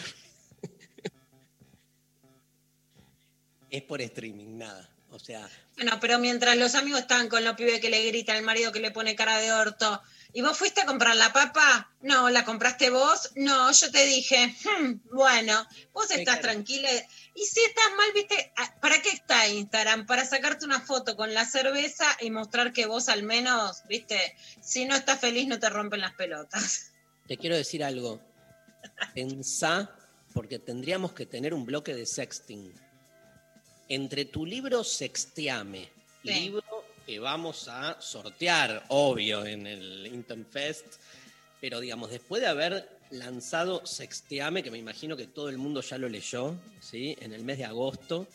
es por streaming, nada. O sea, Bueno, pero mientras los amigos están con los pibes que le gritan, el marido que le pone cara de orto, ¿Y vos fuiste a comprar la papa? No, ¿la compraste vos? No, yo te dije, "Hmm, bueno, vos estás tranquila. Y si estás mal, viste, Ah, ¿para qué está Instagram? Para sacarte una foto con la cerveza y mostrar que vos al menos, viste, si no estás feliz no te rompen las pelotas. Te quiero decir algo. Pensá, porque tendríamos que tener un bloque de sexting. Entre tu libro Sexteame, Sí. libro que vamos a sortear, obvio, en el Intenfest, pero digamos, después de haber lanzado Sexteame, que me imagino que todo el mundo ya lo leyó, ¿sí? En el mes de agosto,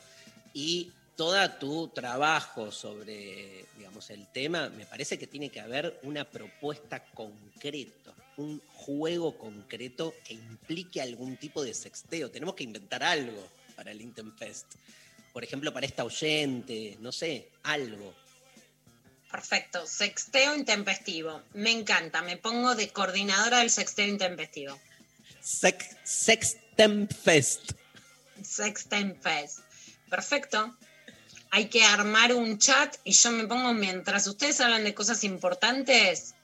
y todo tu trabajo sobre, digamos, el tema, me parece que tiene que haber una propuesta concreta, un juego concreto que implique algún tipo de sexteo. Tenemos que inventar algo para el Intenfest. Por ejemplo, para esta oyente, no sé, algo. Perfecto, sexteo intempestivo. Me encanta, me pongo de coordinadora del sexteo intempestivo. Sex, Sextemfest. Sextempest. Perfecto. Hay que armar un chat y yo me pongo, mientras ustedes hablan de cosas importantes,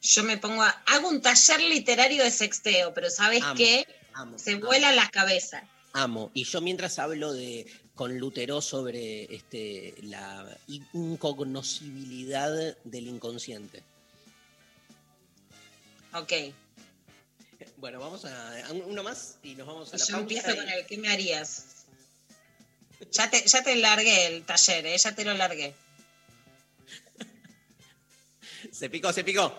yo me pongo, a- hago un taller literario de sexteo, pero ¿sabes Amo, qué? amo, Se amo. vuela la cabeza. Amo. Y yo mientras hablo de con Lutero sobre este, la incognoscibilidad del inconsciente. Ok. Bueno, vamos a, a uno más y nos vamos a la Yo pausa empiezo y- con el, ¿qué me harías? Ya te, ya te largué el taller, ¿eh? ya te lo largué. Se picó, se picó.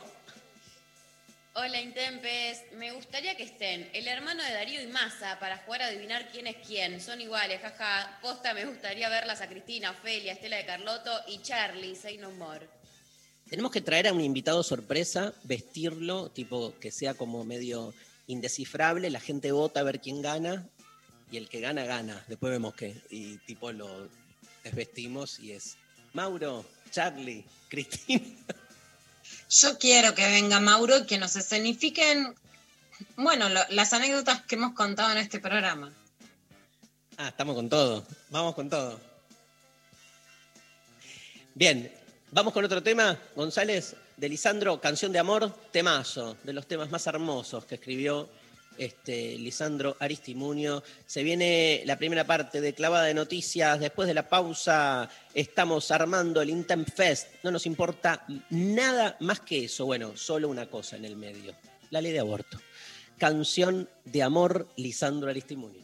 Hola Intempes, me gustaría que estén el hermano de Darío y Massa para jugar a adivinar quién es quién. Son iguales, jaja. Posta, me gustaría verlas a Cristina, Ofelia, Estela de Carlotto y Charlie, Say No More. Tenemos que traer a un invitado sorpresa, vestirlo, tipo que sea como medio indescifrable, la gente vota a ver quién gana y el que gana, gana. Después vemos qué. Y tipo lo desvestimos y es Mauro, Charlie, Cristina. Yo quiero que venga Mauro y que nos escenifiquen, bueno, las anécdotas que hemos contado en este programa. Ah, estamos con todo. Vamos con todo. Bien, vamos con otro tema. González, de Lisandro, Canción de Amor, temazo, de los temas más hermosos que escribió este, Lisandro Aristimunio. Se viene la primera parte de Clavada de Noticias. Después de la pausa, estamos armando el Intent Fest. No nos importa nada más que eso. Bueno, solo una cosa en el medio: la ley de aborto. Canción de Amor, Lisandro Aristimunio.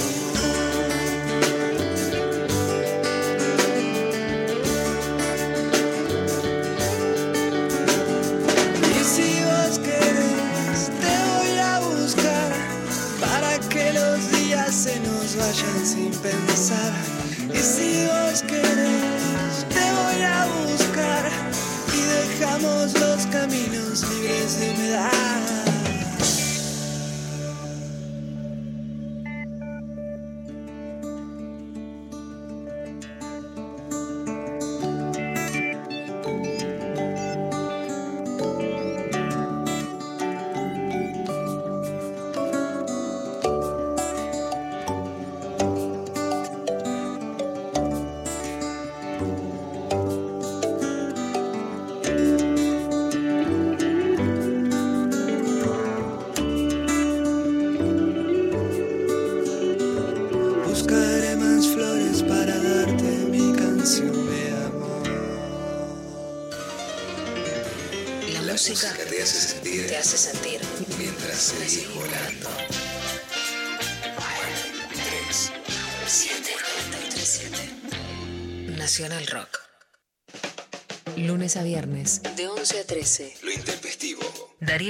Vayan sin pensar. Y si vos querés, te voy a buscar dejamos los caminos libres de humedad.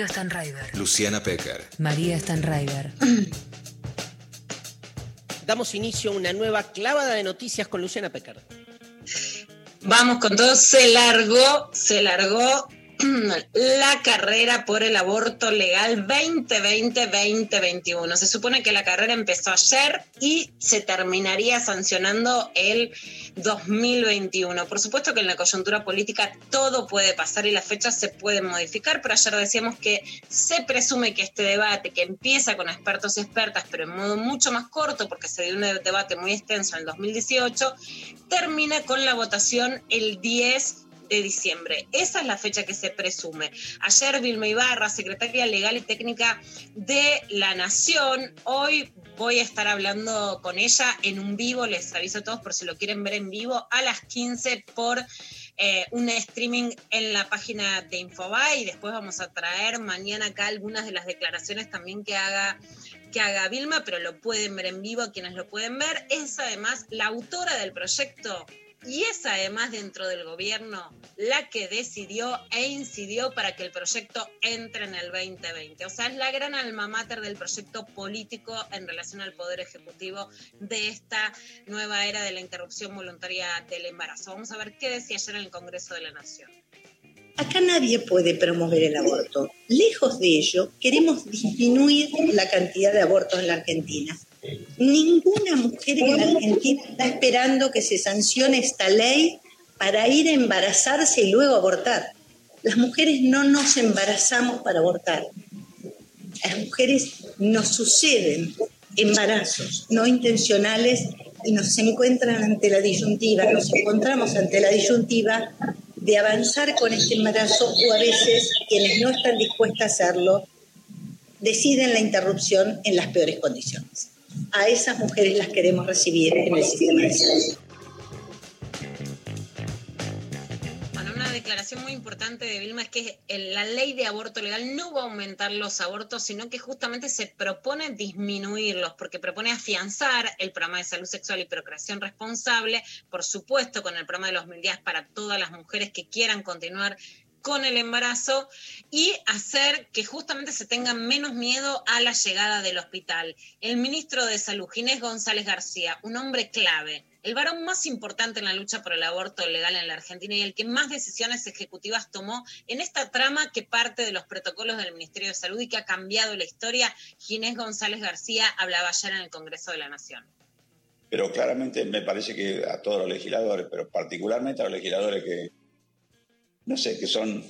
Darío Stanraiver, Luciana Pecker. María Stanraiver. Damos inicio a una nueva clavada de noticias con Luciana Pecker. Vamos con todo, se largó, se largó la carrera por el aborto legal 2020-2021. Se supone que la carrera empezó ayer y se terminaría sancionando el 2021. Por supuesto que en la coyuntura política todo puede pasar y las fechas se pueden modificar, pero ayer decíamos que se presume que este debate, que empieza con expertos y expertas, pero en modo mucho más corto, porque se dio un debate muy extenso en el 2018, termina con la votación el 10 de diciembre. Esa es la fecha que se presume. Ayer Vilma Ibarra, secretaria legal y técnica de la Nación, hoy voy a estar hablando con ella en un vivo, les aviso a todos por si lo quieren ver en vivo, a las 15 por eh, un streaming en la página de Infobae y después vamos a traer mañana acá algunas de las declaraciones también que haga que haga Vilma, pero lo pueden ver en vivo quienes lo pueden ver. Es además la autora del proyecto y es además dentro del gobierno la que decidió e incidió para que el proyecto entre en el 2020. O sea, es la gran alma mater del proyecto político en relación al Poder Ejecutivo de esta nueva era de la interrupción voluntaria del embarazo. Vamos a ver qué decía ayer en el Congreso de la Nación. Acá nadie puede promover el aborto. Lejos de ello, queremos disminuir la cantidad de abortos en la Argentina. Ninguna mujer en la Argentina está esperando que se sancione esta ley para ir a embarazarse y luego abortar. Las mujeres no nos embarazamos para abortar. Las mujeres nos suceden embarazos no intencionales y nos encuentran ante la disyuntiva, nos encontramos ante la disyuntiva de avanzar con este embarazo o a veces quienes no están dispuestas a hacerlo deciden la interrupción en las peores condiciones. A esas mujeres las queremos recibir en el sistema de salud. Declaración muy importante de Vilma es que la ley de aborto legal no va a aumentar los abortos, sino que justamente se propone disminuirlos, porque propone afianzar el programa de salud sexual y procreación responsable, por supuesto con el programa de los mil días para todas las mujeres que quieran continuar con el embarazo y hacer que justamente se tenga menos miedo a la llegada del hospital. El ministro de Salud, Ginés González García, un hombre clave, el varón más importante en la lucha por el aborto legal en la Argentina y el que más decisiones ejecutivas tomó en esta trama que parte de los protocolos del Ministerio de Salud y que ha cambiado la historia, Ginés González García hablaba ayer en el Congreso de la Nación. Pero claramente me parece que a todos los legisladores, pero particularmente a los legisladores que, no sé, que son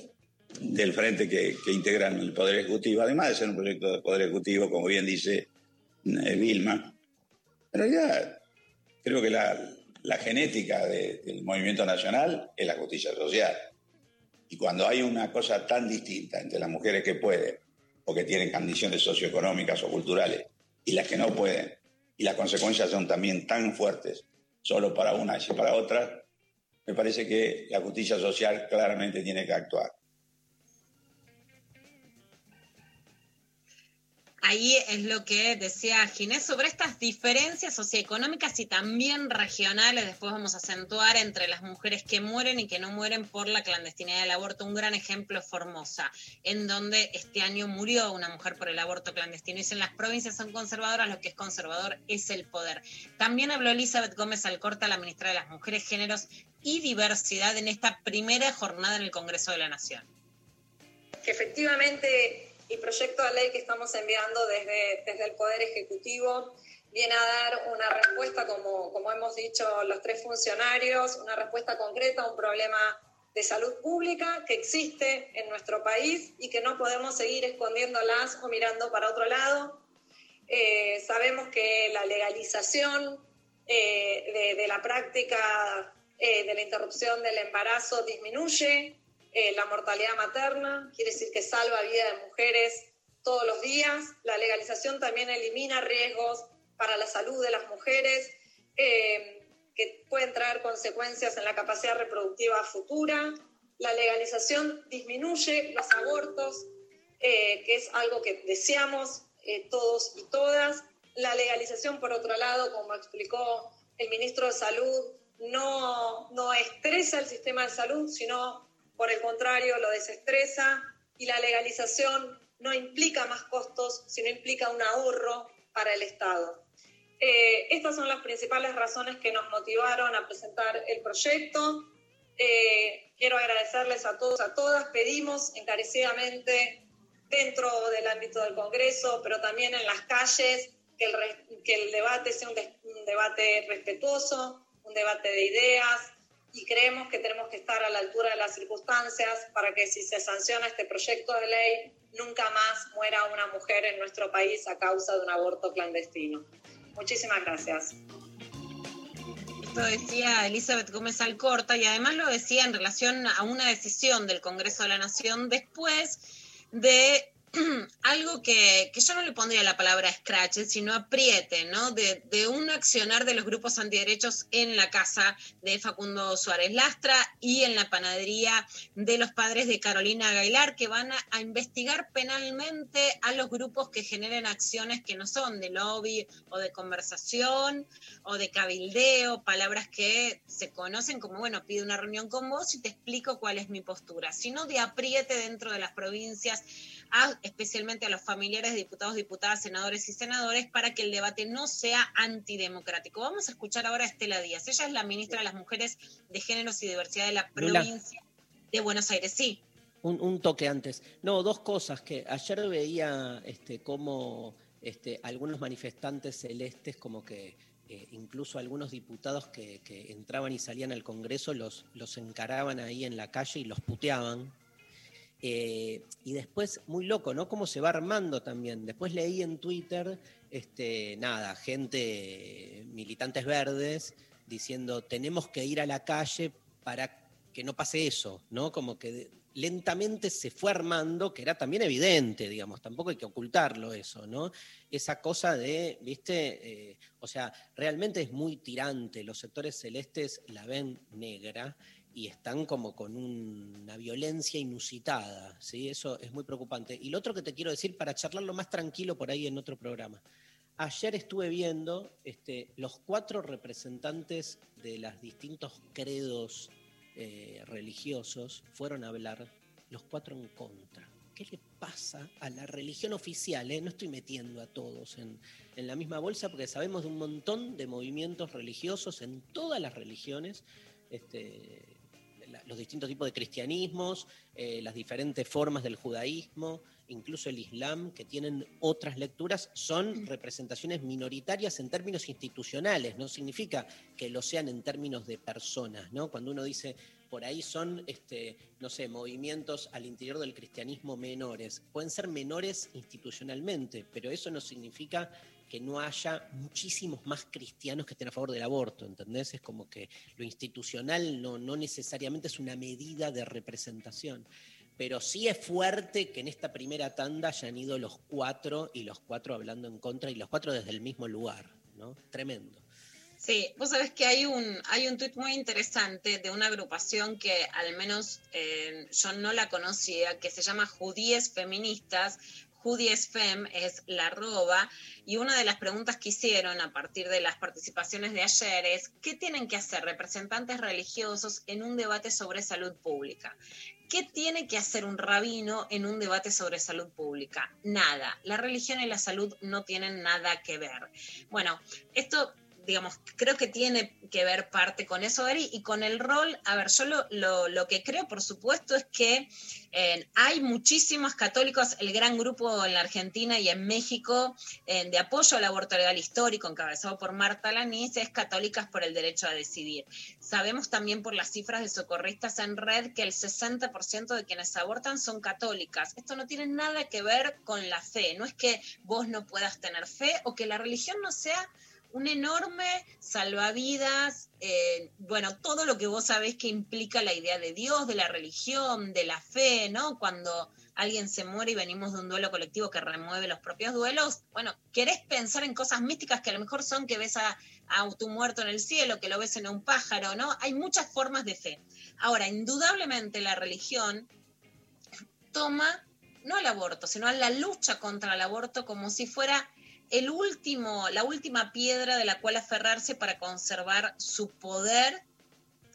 del frente que, que integran el Poder Ejecutivo, además de ser un proyecto de Poder Ejecutivo, como bien dice eh, Vilma, en realidad creo que la, la genética de- del movimiento nacional es la justicia social. Y cuando hay una cosa tan distinta entre las mujeres que pueden o que tienen condiciones socioeconómicas o culturales y las que no pueden, y las consecuencias son también tan fuertes, solo para una y para otra, me parece que la justicia social claramente tiene que actuar. Ahí es lo que decía Ginés sobre estas diferencias socioeconómicas y también regionales. Después vamos a acentuar entre las mujeres que mueren y que no mueren por la clandestinidad del aborto. Un gran ejemplo es Formosa, en donde este año murió una mujer por el aborto clandestino. Y si en las provincias son conservadoras, lo que es conservador es el poder. También habló Elizabeth Gómez Alcorta, la ministra de las Mujeres, Géneros y diversidad en esta primera jornada en el Congreso de la Nación. Que efectivamente el proyecto de ley que estamos enviando desde, desde el Poder Ejecutivo viene a dar una respuesta, como, como hemos dicho los tres funcionarios, una respuesta concreta a un problema de salud pública que existe en nuestro país y que no podemos seguir escondiéndolas o mirando para otro lado. Eh, sabemos que la legalización eh, de, la práctica eh, de la interrupción del embarazo disminuye la mortalidad materna, quiere decir que salva vida de mujeres todos los días. La legalización también elimina riesgos para la salud de las mujeres que pueden traer consecuencias en la capacidad reproductiva futura. La legalización disminuye los abortos, eh, que es algo que deseamos eh, todos y todas. La legalización, por otro lado, como explicó el ministro de Salud, no, no estresa el sistema de salud, sino por el contrario lo desestresa. Y la legalización no implica más costos, sino implica un ahorro para el Estado. Eh, estas son las principales razones que nos motivaron a presentar el proyecto. Eh, quiero agradecerles a todos, a todas. Pedimos encarecidamente dentro del ámbito del Congreso, pero también en las calles, que el, que el debate sea un, un debate respetuoso, un debate de ideas, y creemos que tenemos que estar a la altura de las circunstancias para que si se sanciona este proyecto de ley, nunca más muera una mujer en nuestro país a causa de un aborto clandestino. Muchísimas gracias. Esto decía Elizabeth Gómez Alcorta y además lo decía en relación a una decisión del Congreso de la Nación después de algo que, yo no le pondría la palabra scratch, sino apriete, ¿no? De, un accionar de los grupos antiderechos en la casa de Facundo Suárez Lastra y en la panadería de los padres de Carolina Gailar, que van a, investigar penalmente a los grupos que generen acciones que no son de lobby o de conversación o de cabildeo, palabras que se conocen como, bueno, pide una reunión con vos y te explico cuál es mi postura, sino de apriete dentro de las provincias especialmente a los familiares de diputados, diputadas, senadores y senadores, para que el debate no sea antidemocrático. Vamos a escuchar ahora a Estela Díaz. Ella es la ministra de las Mujeres de Géneros y Diversidad de la provincia de Buenos Aires. Sí. Un, toque antes. No, dos cosas que ayer veía este, como este, algunos manifestantes celestes como que eh, incluso algunos diputados que, entraban y salían al Congreso los, los encaraban ahí en la calle y los puteaban eh, y después, muy loco, ¿no? Cómo se va armando también. Después leí en Twitter, este, nada, gente, militantes verdes, diciendo, tenemos que ir a la calle para que no pase eso, ¿no? Como que lentamente se fue armando, que era también evidente, digamos, tampoco hay que ocultarlo eso, ¿no? Esa cosa de, viste, eh, o sea, realmente es muy tirante, los sectores celestes la ven negra y están como con una violencia inusitada, ¿sí? Eso es muy preocupante. Y lo otro que te quiero decir, para charlarlo más tranquilo por ahí en otro programa. Ayer estuve viendo este, los cuatro representantes de los distintos credos eh, religiosos fueron a hablar, los cuatro en contra. ¿Qué le pasa a la religión oficial? Eh? No estoy metiendo a todos en, en la misma bolsa porque sabemos de un montón de movimientos religiosos en todas las religiones este, los distintos tipos de cristianismos, eh, las diferentes formas del judaísmo, incluso el islam, que tienen otras lecturas, son representaciones minoritarias en términos institucionales, no significa que lo sean en términos de personas, ¿no? Cuando uno dice, por ahí son, este, no sé, movimientos al interior del cristianismo menores, pueden ser menores institucionalmente, pero eso no significa que no haya muchísimos más cristianos que estén a favor del aborto, ¿entendés? Es como que lo institucional no, no necesariamente es una medida de representación. Pero sí es fuerte que en esta primera tanda hayan ido los cuatro y los cuatro hablando en contra y los cuatro desde el mismo lugar, ¿no? Tremendo. Sí, vos sabés que hay un, hay un tuit muy interesante de una agrupación que al menos eh, yo no la conocía, que se llama Judíes Feministas, Fem es la arroba, y una de las preguntas que hicieron a partir de las participaciones de ayer es, ¿qué tienen que hacer representantes religiosos en un debate sobre salud pública? ¿Qué tiene que hacer un rabino en un debate sobre salud pública? Nada. La religión y la salud no tienen nada que ver. Bueno, esto digamos, creo que tiene que ver parte con eso, Ari, y con el rol, a ver, yo lo, lo- lo que creo, por supuesto, es que eh, hay muchísimos católicos, el gran grupo en la Argentina y en México eh, de apoyo al aborto legal histórico, encabezado por Marta Lanís, es Católicas por el Derecho a Decidir. Sabemos también por las cifras de socorristas en red que el 60% de quienes abortan son católicas. Esto no tiene nada que ver con la fe, no es que vos no puedas tener fe o que la religión no sea un enorme salvavidas, eh, bueno, todo lo que vos sabés que implica la idea de Dios, de la religión, de la fe, ¿no? Cuando alguien se muere y venimos de un duelo colectivo que remueve los propios duelos, bueno, querés pensar en cosas místicas que a lo mejor son que ves a, a tu muerto en el cielo, que lo ves en un pájaro, ¿no? Hay muchas formas de fe. Ahora, indudablemente la religión toma no el aborto, sino a la lucha contra el aborto como si fuera el último, la última piedra de la cual aferrarse para conservar su poder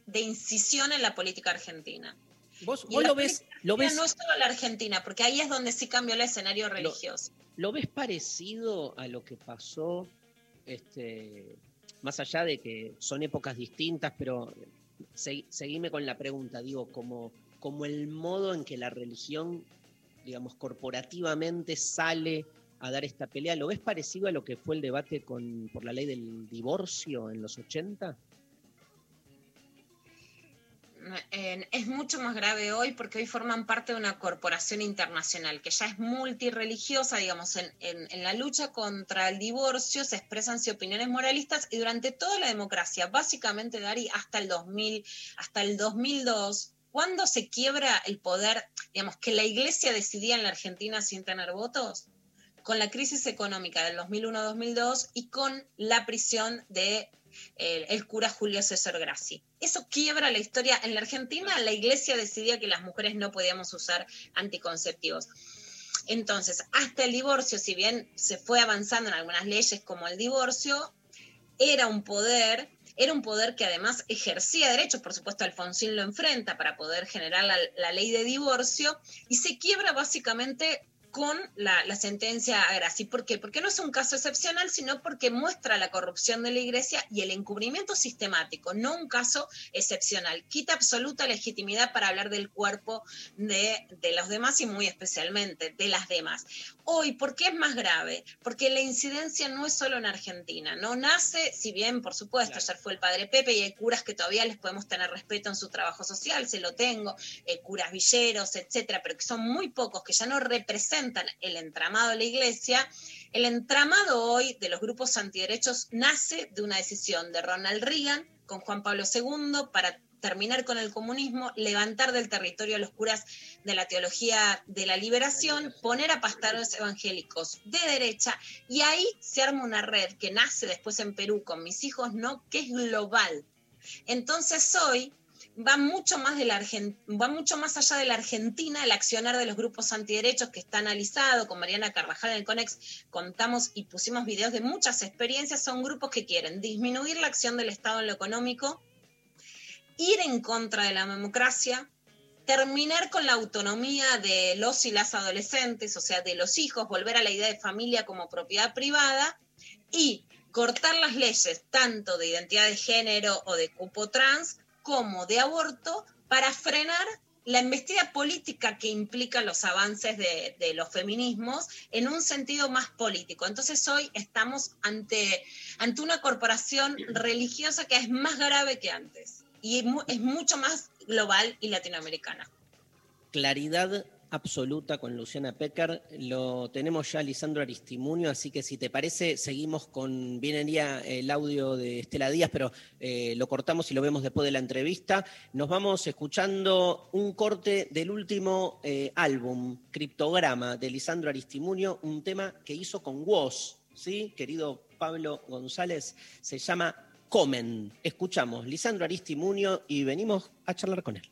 de incisión en la política argentina. Vos, vos lo ves, lo ves, No es solo la Argentina, porque ahí es donde sí cambió el escenario religioso. ¿Lo ves parecido a lo que pasó, este, más allá de que son épocas distintas, pero se- seguime con la pregunta, digo, como, como el modo en que la religión, digamos, corporativamente sale a dar esta pelea, ¿lo ves parecido a lo que fue el debate con, por la ley del divorcio en los 80? Eh, es mucho más grave hoy porque hoy forman parte de una corporación internacional que ya es multireligiosa, digamos, en, la lucha contra el divorcio se expresan opiniones moralistas y durante toda la democracia, básicamente, Dari, hasta el 2000, hasta el 2002, cuando se quiebra el poder, digamos, que la iglesia decidía en la Argentina sin tener votos, con la crisis económica del 2001-2002 y con la prisión de eh, el cura Julio César Grassi. Eso quiebra la historia. En la Argentina la iglesia decidía que las mujeres no podíamos usar anticonceptivos. Entonces, hasta el divorcio, si bien se fue avanzando en algunas leyes como el divorcio, era un poder, era un poder que además ejercía derechos, por supuesto Alfonsín lo enfrenta para poder generar la, la ley de divorcio, y se quiebra básicamente con la, la sentencia a Grassi. ¿Por qué? Porque no es un caso excepcional, sino porque muestra la corrupción de la iglesia y el encubrimiento sistemático, no un caso excepcional. Quita absoluta legitimidad para hablar del cuerpo de, de los demás y muy especialmente de las demás. Hoy, ¿por qué es más grave? Porque la incidencia no es solo en Argentina, no nace, si bien por supuesto ayer fue el padre Pepe y hay curas que todavía les podemos tener respeto en su trabajo social, se lo tengo, eh, curas villeros, etcétera, pero que son muy pocos, que ya no representan el entramado de la iglesia, el entramado hoy de los grupos antiderechos nace de una decisión de Ronald Reagan con Juan Pablo II para terminar con el comunismo, levantar del territorio a los curas de la teología de la liberación, poner a pastores evangélicos de derecha y ahí se arma una red que nace después en Perú con mis hijos, no, que es global. Entonces hoy va mucho más de la va mucho más allá de la Argentina el accionar de los grupos antiderechos que está analizado con Mariana Carvajal en el Conex contamos y pusimos videos de muchas experiencias son grupos que quieren disminuir la acción del Estado en lo económico ir en contra de la democracia terminar con la autonomía de los y las adolescentes, o sea, de los hijos, volver a la idea de familia como propiedad privada y cortar las leyes tanto de identidad de género o de cupo trans como de aborto para frenar la embestida política que implica los avances de, de los feminismos en un sentido más político. Entonces hoy estamos ante, ante una corporación religiosa que es más grave que antes y es mu- es mucho más global y latinoamericana. Claridad absoluta con Luciana Pecker. Lo tenemos ya Lisandro Aristimunio, así que si te parece, seguimos con. Vinería el audio de Estela Díaz, pero eh, lo cortamos y lo vemos después de la entrevista. Nos vamos escuchando un corte del último eh, álbum, Criptograma, de Lisandro Aristimunio, un tema que hizo con Woz, ¿sí? Querido Pablo González, se llama Comen. Escuchamos Lisandro Aristimunio y venimos a charlar con él.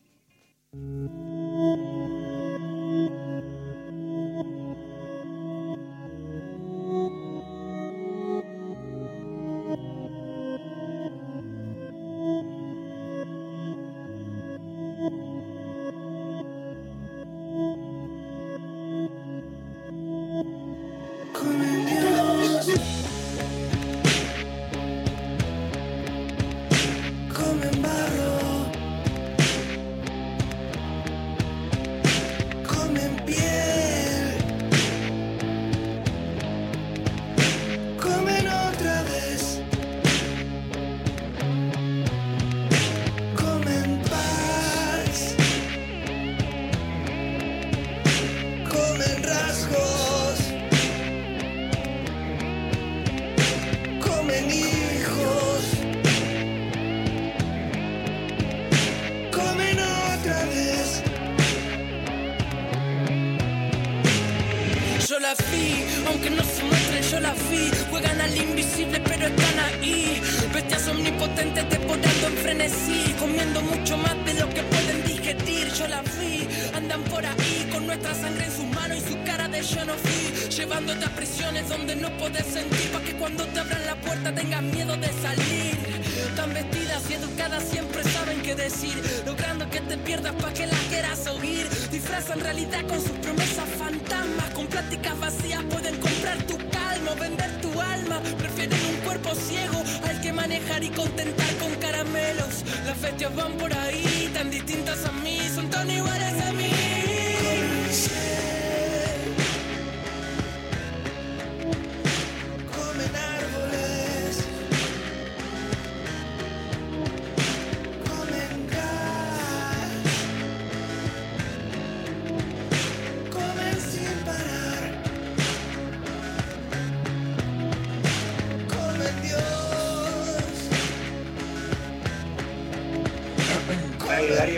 Ahí,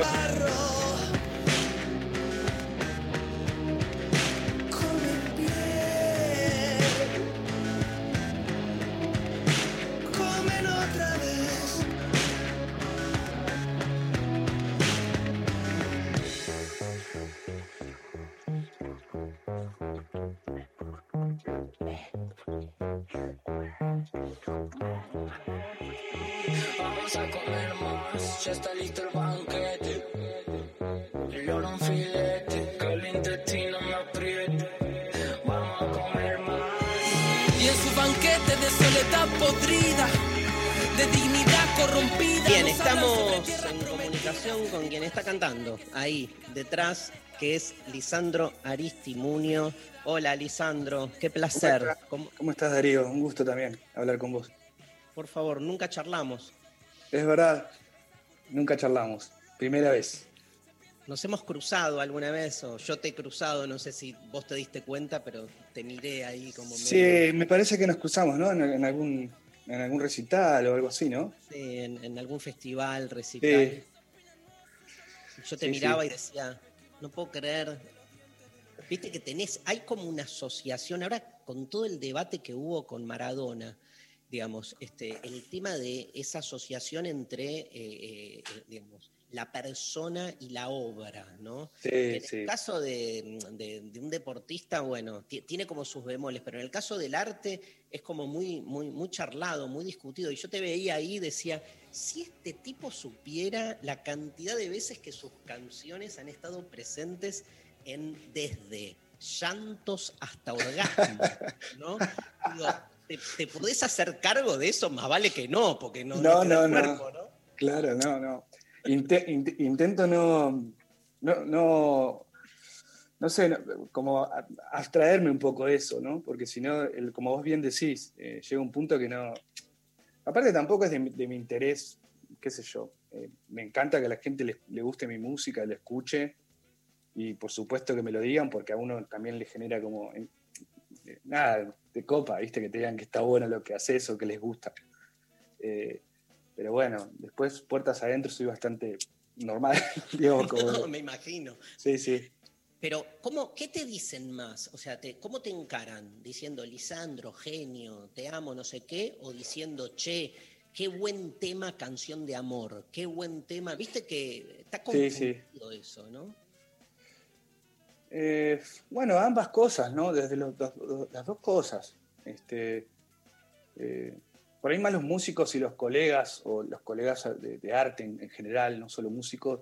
ahí, detrás, que es Lisandro Aristimunio. Hola, Lisandro, qué placer. ¿Cómo, ¿Cómo estás, Darío? Un gusto también hablar con vos. Por favor, nunca charlamos. Es verdad, nunca charlamos. Primera vez. Nos hemos cruzado alguna vez, o yo te he cruzado, no sé si vos te diste cuenta, pero te miré ahí como medio- Sí, me parece que nos cruzamos, ¿no? En, en algún, en algún recital o algo así, ¿no? Sí, en, en algún festival, recital. Yo te Sí, miraba sí. y decía, no puedo creer. Viste que tenés, hay como una asociación, ahora con todo el debate que hubo con Maradona, digamos, este, el tema de esa asociación entre, eh, eh, digamos, la persona y la obra, ¿no? Sí, en el caso de, de- de un deportista, bueno, ti- tiene como sus bemoles, pero en el caso del arte es como muy, muy, muy charlado, muy discutido. Y yo te veía ahí y decía, si este tipo supiera la cantidad de veces que sus canciones han estado presentes en desde llantos hasta orgasmo, ¿no? Digo, ¿te, te podés hacer cargo de eso? Más vale que no, porque no, No, no, cuerpo, no. Claro, no, no. Inte- int- intento no, no, no, no sé, no- como abstraerme un poco de eso, ¿no? Porque si no, como vos bien decís, eh, llega un punto que no... Aparte tampoco es de, mi- de mi interés, qué sé yo. eh, me encanta que a la gente le, le guste mi música, le escuche y por supuesto que me lo digan porque a uno también le genera como... eh, eh, nada, de copa, ¿viste? Que te digan que está bueno lo que haces o que les gusta. Eh, pero bueno, después puertas adentro soy bastante normal, digamos, como- No, me imagino. Sí, sí. Pero, ¿cómo, ¿qué te dicen más? O sea, te, ¿cómo te encaran? Diciendo, Lisandro, genio, te amo, no sé qué, o diciendo, che, qué buen tema, canción de amor, qué buen tema. Viste que está Sí, sí. confundido eso, ¿no? Eh, bueno, ambas cosas, ¿no? Desde los las dos cosas. Este, eh, por ahí más los músicos y los colegas, o los colegas de, de arte en, en general, no solo músicos,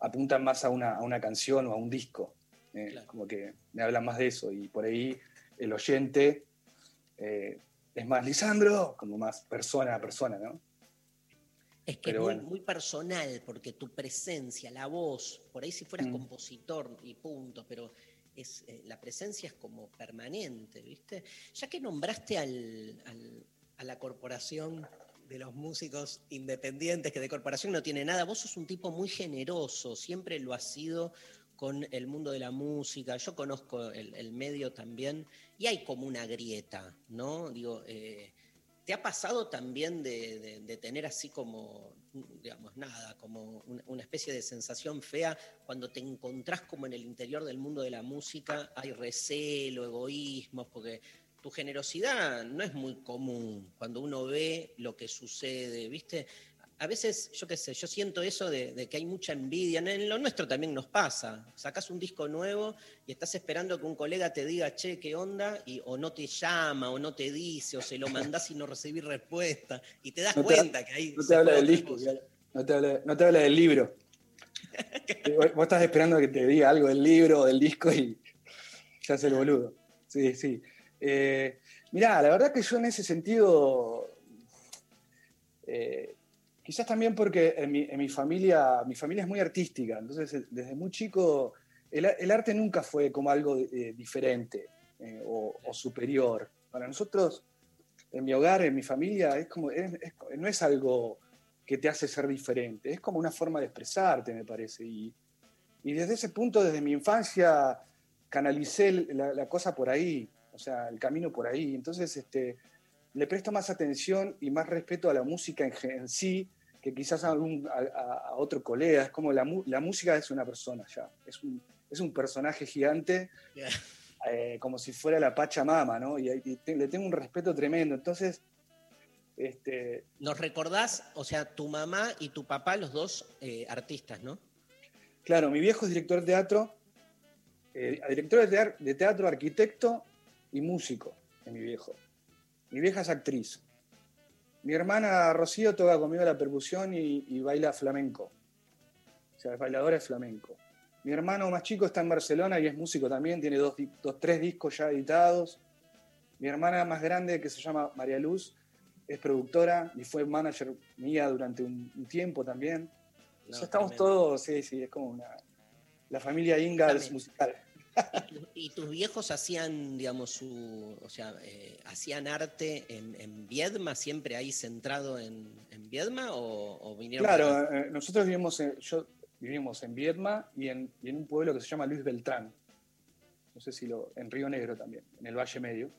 apuntan más a una, a una canción o a un disco. Eh, Como que me hablan más de eso. Y por ahí el oyente eh, es más Lisandro, como más persona a persona, ¿no? Es que es muy, bueno. muy personal, porque tu presencia, la voz, por ahí si fueras Mm. compositor y punto, pero es, eh, la presencia es como permanente, ¿viste? Ya que nombraste al- al- a la corporación de los músicos independientes, que de corporación no tiene nada, vos sos un tipo muy generoso, siempre lo has sido con el mundo de la música, yo conozco el, el medio también, y hay como una grieta, ¿no? Digo, eh, ¿Te ha pasado también de, de- tener así como, digamos, nada, como una, una especie de sensación fea cuando te encontrás como en el interior del mundo de la música? Hay recelo, egoísmos, porque tu generosidad no es muy común cuando uno ve lo que sucede, ¿viste? A veces, yo qué sé, yo siento eso de, de que hay mucha envidia. En lo nuestro también nos pasa. Sacás un disco nuevo y estás esperando que un colega te diga, che, ¿qué onda? Y, o no te llama, o no te dice, o se lo mandás y no recibís respuesta. Y te das No te- cuenta que hay. No te habla del disco, no te habla, no te habla del libro. Vos vos estás esperando que te diga algo del libro o del disco y ya es el boludo. Sí, sí. Eh, mirá, la verdad que yo en ese sentido, eh, quizás también porque en mi, en mi familia, mi familia es muy artística, entonces eh, desde muy chico el, el arte nunca fue como algo eh, diferente eh, o, o superior. Para nosotros, en mi hogar, en mi familia, es como, es- es- no es algo que te hace ser diferente, es como una forma de expresarte, me parece. Y, y desde ese punto, desde mi infancia, canalicé la, la cosa por ahí, o sea, el camino por ahí. Entonces, este, le presto más atención y más respeto a la música en, en sí que quizás a, algún- a- a- a otro colega. Es como la, música es una persona ya, es un, es un personaje gigante, eh, como si fuera la Pachamama, ¿no? Y, y te- le tengo un respeto tremendo. Entonces, este, ¿Nos recordás, o sea, tu mamá y tu papá, los dos eh, artistas, ¿no? Claro, mi viejo es director de teatro, eh, director de de teatro, arquitecto y músico, es mi viejo. Mi vieja es actriz. Mi hermana Rocío toca conmigo la percusión y, y baila flamenco. O sea, es bailadora de flamenco. Mi hermano más chico está en Barcelona y es músico también, tiene dos, dos, tres discos ya editados. Mi hermana más grande, que se llama María Luz, es productora y fue manager mía durante un, un tiempo también. O sea, No, estamos tremendo. todos, sí, sí, es como una. La familia Ingalls musical. ¿Y tus viejos hacían, digamos, su, o sea, eh, hacían arte en, en Viedma, siempre ahí centrado en, en Viedma o, o vinieron? Claro, eh, nosotros vivimos en, yo, vivimos en Viedma y en, y en un pueblo que se llama Luis Beltrán. No sé si lo. en Río Negro también, en el Valle Medio.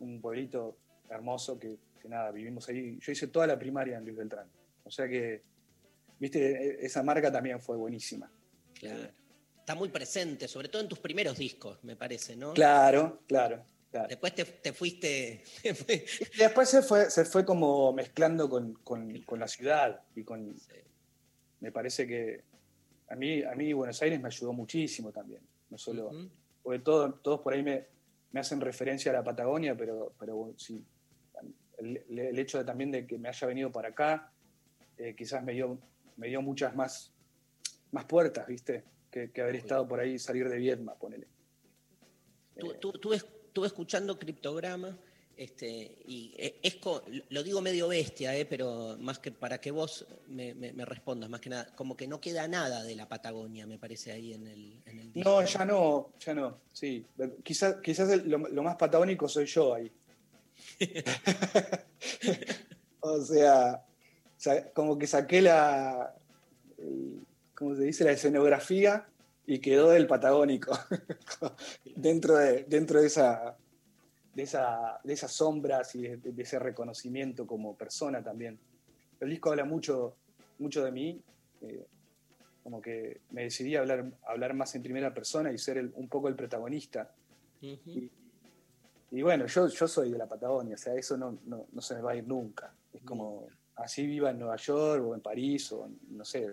Un pueblito hermoso que, que nada, vivimos ahí. Yo hice toda la primaria en Luis Beltrán. O sea que, viste, e- esa marca también fue buenísima. Claro. Está muy presente, sobre todo en tus primeros discos, me parece, ¿no? Claro, claro, claro. Después te, te fuiste. Y después se fue, se fue como mezclando con, con- con la ciudad y con. Me parece que a mí, a mí Buenos Aires me ayudó muchísimo también. No solo. Ujú. Porque todo- todos por ahí me, me hacen referencia a la Patagonia, pero, pero sí. El, el hecho de, también de que me haya venido para acá, eh, quizás me dio, me dio muchas más, más puertas, ¿viste? Que, que haber estado por ahí y salir de Viedma, ponele. Tú- tú- Estuve estuve escuchando Criptograma este, y eh, es lo digo medio bestia, eh, pero más que para que vos me, me- me respondas, más que nada, como que no queda nada de la Patagonia, me parece, ahí en el, en el disco. No, ya no, ya no, sí. Quizás, quizás el- lo, lo más patagónico soy yo ahí. o sea, como que saqué la, el- ¿cómo se dice? La escenografía y quedó del patagónico dentro de, dentro de esa de, esa, de esas sombras y de, de ese reconocimiento como persona también. El disco habla mucho, mucho de mí, eh, como que me decidí a hablar, a hablar más en primera persona y ser el- un poco el protagonista. Ujú. Y bueno, yo, yo soy de la Patagonia, o sea, eso no, no, no se me va a ir nunca. Es como, así viva en Nueva York o en París o no sé.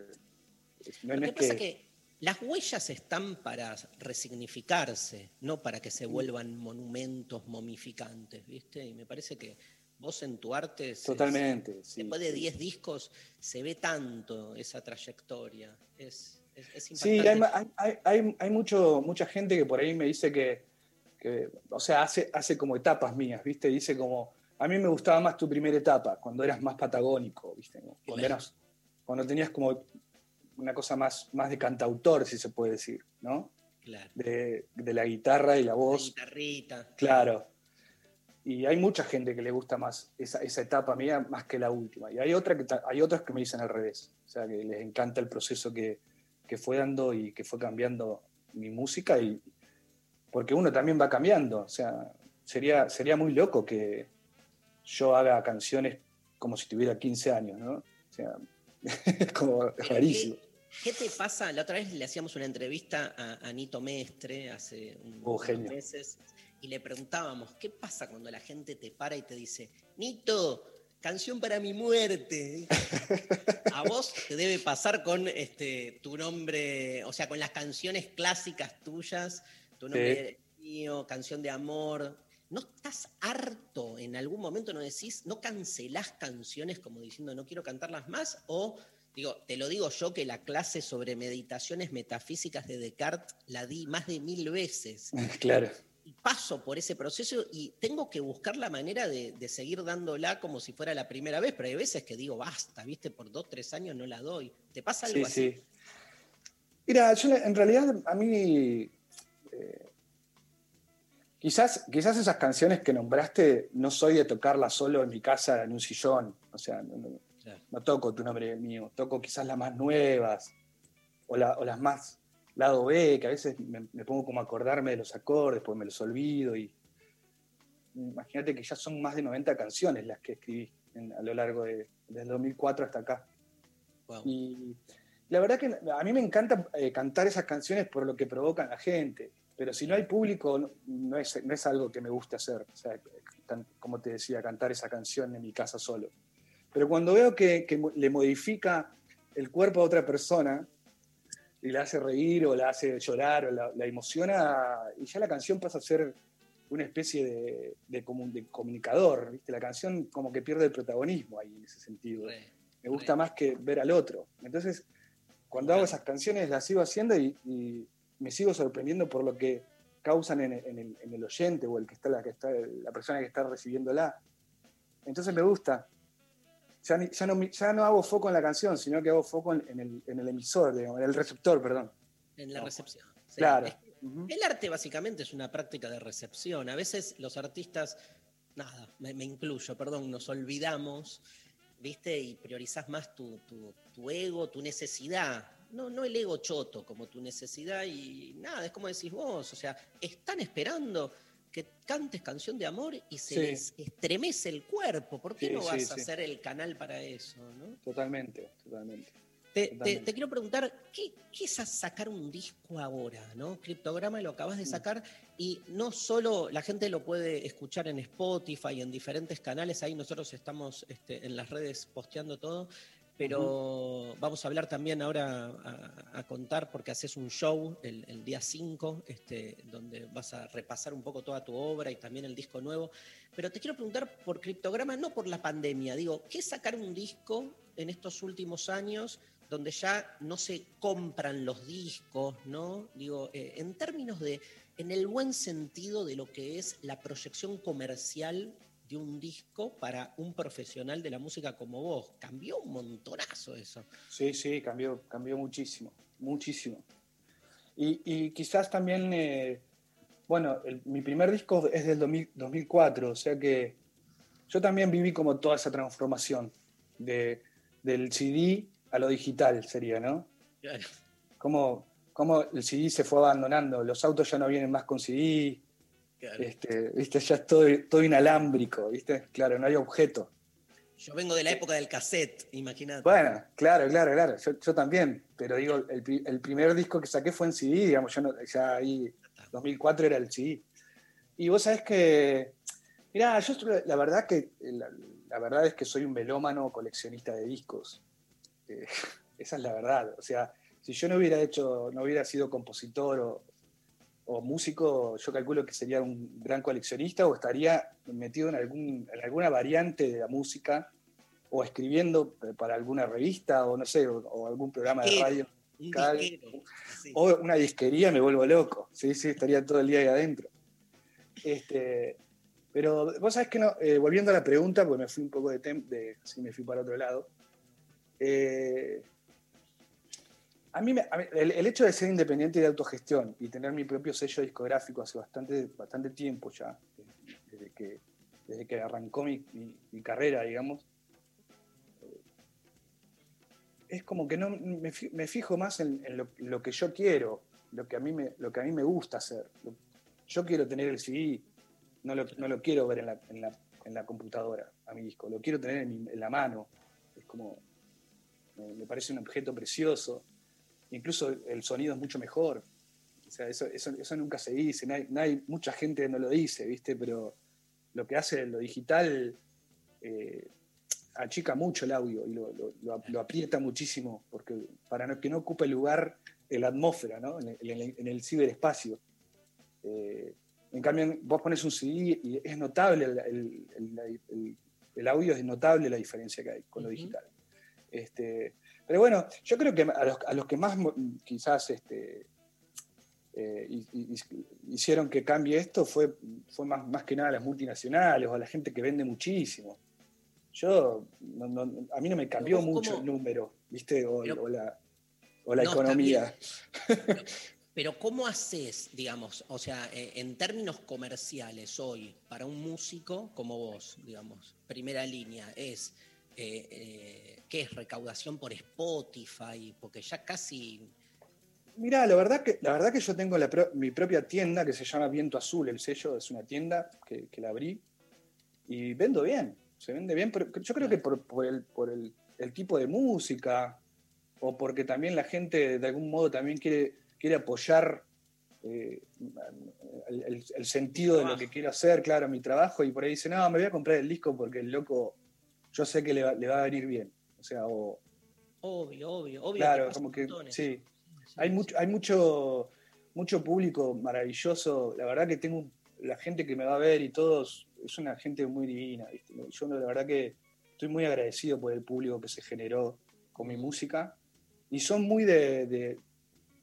No, Lo no que pasa que- es que las huellas están para resignificarse, no para que se vuelvan monumentos momificantes, ¿viste? Y me parece que vos en tu arte, Totalmente, se- sí, después de sí. 10 discos, se ve tanto esa trayectoria. Es, es, es Sí, hay, ma- hay, hay, hay mucho, mucha gente que por ahí me dice que, que, o sea, hace, hace como etapas mías, ¿viste? Dice como, a mí me gustaba más tu primera etapa, cuando eras más patagónico, ¿viste? ¿no? Cuando, eras, cuando tenías como una cosa más, más de cantautor, si se puede decir, ¿no? Claro. De, de la guitarra y la La voz. guitarrita. Claro. Y hay mucha gente que le gusta más esa, esa etapa mía más que la última. Y hay, otra que, hay otras que me dicen al revés. O sea, que les encanta el proceso que, que fue dando y que fue cambiando mi música. Y, porque uno también va cambiando. O sea, sería, sería muy loco que, yo haga canciones como si tuviera 15 años, ¿no? O sea, es como rarísimo. ¿Qué te pasa? La otra vez le hacíamos una entrevista a Anito Mestre hace un- Oh, unos meses y le preguntábamos, ¿qué pasa cuando la gente te para y te dice, Nito, canción para mi muerte? a vos te debe pasar con este, tu nombre, o sea, con las canciones clásicas tuyas, tu nombre mío, canción de amor. ¿No estás harto en algún momento? ¿No decís, no cancelás canciones como diciendo no quiero cantarlas más? O, digo, te lo digo yo que la clase sobre meditaciones metafísicas de Descartes la di más de mil veces. Claro. Y paso por ese proceso y tengo que buscar la manera de, de seguir dándola como si fuera la primera vez, pero hay veces que digo, basta, viste, por dos, tres años no la doy. ¿Te pasa algo Sí, así? sí. Mira, yo en realidad a mí. eh, quizás, quizás esas canciones que nombraste no soy de tocarlas solo en mi casa en un sillón. O sea, no, no- Claro. no toco tu nombre y el mío. Toco quizás las más nuevas o, la- o las más lado B, que a veces me, me pongo como a acordarme de los acordes, porque me los olvido. y Imagínate que ya son más de 90 canciones las que escribí en- a lo largo de, desde 2004 hasta acá. Y la verdad que a mí me encanta eh, cantar esas canciones por lo que provocan la gente, pero si no hay público no, no es, no es algo que me guste hacer, o sea, como te decía, cantar esa canción en mi casa solo. Pero cuando veo que, que le modifica el cuerpo a otra persona y la hace reír o la hace llorar o la, la emociona, y ya la canción pasa a ser una especie de, de comu- de comunicador, ¿viste? La canción como que pierde el protagonismo ahí en ese sentido me gusta más que ver al otro. Entonces, cuando hago esas canciones las sigo haciendo y, y me sigo sorprendiendo por lo que causan en, en el, en el oyente o el que está, la, que está, la persona que está recibiéndola. Entonces me gusta. Ya, ni- ya, no, ya no hago foco en la canción, sino que hago foco en, en el, en el emisor, digamos, en el receptor, perdón. En la recepción. sí. Claro. Es El arte básicamente es una práctica de recepción. A veces los artistas, nada, me, me incluyo, perdón, nos olvidamos, ¿viste? Y priorizás más tu, tu- tu ego, tu necesidad. No, no el ego choto, como tu necesidad y nada, es como decís vos, o sea, están esperando que cantes canción de amor y se Sí. les estremece el cuerpo. ¿Por qué Sí, no sí, vas a ser el canal para eso? ¿no? Totalmente, totalmente. Te, te- Totalmente. te quiero preguntar, ¿qué, qué es sacar un disco ahora? ¿no? Criptograma lo acabas Mm. de sacar y no solo la gente lo puede escuchar en Spotify, en diferentes canales, ahí nosotros estamos este, en las redes posteando todo, pero vamos a hablar también ahora a, contar porque haces un show el, el día 5, este, donde vas a repasar un poco toda tu obra y también el disco nuevo. Pero te quiero preguntar por criptograma, no por la pandemia, digo, ¿qué es sacar un disco en estos últimos años donde ya no se compran los discos, ¿no? Digo, eh, en términos de, en el buen sentido de lo que es la proyección comercial de un disco para un profesional de la música como vos. Cambió un montonazo eso. Sí, sí, cambió, cambió muchísimo, muchísimo. Y, y quizás también, eh, bueno, el- mi primer disco es del 2000 2004, o sea que yo también viví como toda esa transformación de, del CD a lo digital, sería, ¿no? Cómo, cómo el CD se fue abandonando, los autos ya no vienen más con CD, este, ¿viste? ya es todo, todo inalámbrico, ¿viste? Claro, no hay objeto. Yo vengo de la época del cassette, imagínate. Bueno, claro, claro, claro. Yo, yo también, pero digo, el, pri- el primer disco que saqué fue en CD, digamos, yo no, ya ahí, 2004 era el CD. Y vos sabés que, mirá, yo la verdad que, la, la verdad es que soy un melómano coleccionista de discos. Eh, esa es la verdad. O sea, si yo no hubiera hecho, no hubiera sido compositor o, o músico, yo calculo que sería un gran coleccionista o estaría metido en, algún, en alguna variante de la música o escribiendo para alguna revista o no sé, o, o algún programa de radio. un sí. o una disquería me vuelvo loco. Sí, sí, estaría todo el día ahí adentro. Este, pero vos sabés que no, eh, volviendo a la pregunta, porque me fui un poco de, tem- de sí, me fui para otro lado. Eh, a mí, me- el, hecho de ser independiente y de autogestión y tener mi propio sello discográfico hace bastante, bastante tiempo ya, desde que, desde que arrancó mi, carrera, digamos, eh, es como que no me, fi- me fijo más en, lo, que yo quiero, lo que a mí me, lo que a mí me gusta hacer. Yo quiero tener el CD, no lo, no lo quiero ver en la, en, la, en la computadora a mi disco, lo quiero tener en, la mano. Es como, me parece un objeto precioso. Incluso el sonido es mucho mejor. O sea, eso, eso, eso nunca se dice, no hay, no hay- mucha gente no lo dice, ¿viste? Pero lo que hace lo digital eh, achica mucho el audio y lo, lo- aprieta muchísimo porque para que no ocupe lugar en la atmósfera, ¿no? en, el, en ciberespacio. Eh, en cambio, vos pones un CD y es notable, el, el- el- el- el audio es notable la diferencia que hay con lo digital. Este, pero bueno, yo creo que a los, a los que más quizás este, eh, hi- hi- hicieron que cambie esto fue, fue más, más que nada las multinacionales o a la gente que vende muchísimo. Yo, no- no- a mí no me cambió mucho cómo- el número, ¿viste? O, Pero- o la, o la No, está economía. Pero ¿cómo haces, digamos, o sea, eh, en términos comerciales hoy, para un músico como vos, digamos, primera línea, es, eh, eh, ¿qué es recaudación por Spotify? Porque ya casi... Mira, la verdad que, la verdad que yo tengo la pro- mi propia tienda que se llama Viento Azul, el sello, es una tienda que, que la abrí y vendo bien, se vende bien, pero yo creo que por, por el, por el, el tipo de música o porque también la gente de algún modo también quiere, quiere apoyar eh, el, el- el sentido de lo que quiero hacer, claro, mi trabajo, y por ahí dice, no, me voy a comprar el disco porque el loco, yo sé que le va, le va a venir bien. O sea, o, Obvio, obvio, obvio. Claro, como que montones. sí. Hay mucho, hay mucho, mucho público maravilloso. La verdad que tengo la gente que me va a ver y todos, es una gente muy divina. ¿viste? Yo la verdad que estoy muy agradecido por el público que se generó con mi música. Y son muy de, de-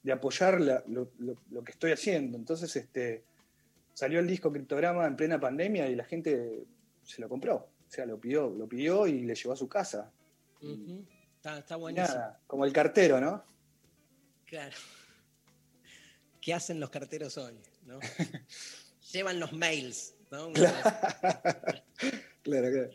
de apoyar la- lo, lo- lo que estoy haciendo. Entonces, este, salió el disco Criptograma en plena pandemia y la gente se lo compró. O sea, lo pidió, lo pidió y le llevó a su casa. Está, está buenísimo. nada, como el cartero, ¿no? Claro. ¿Qué hacen los carteros hoy? ¿no? Llevan los mails, ¿no? Claro, claro.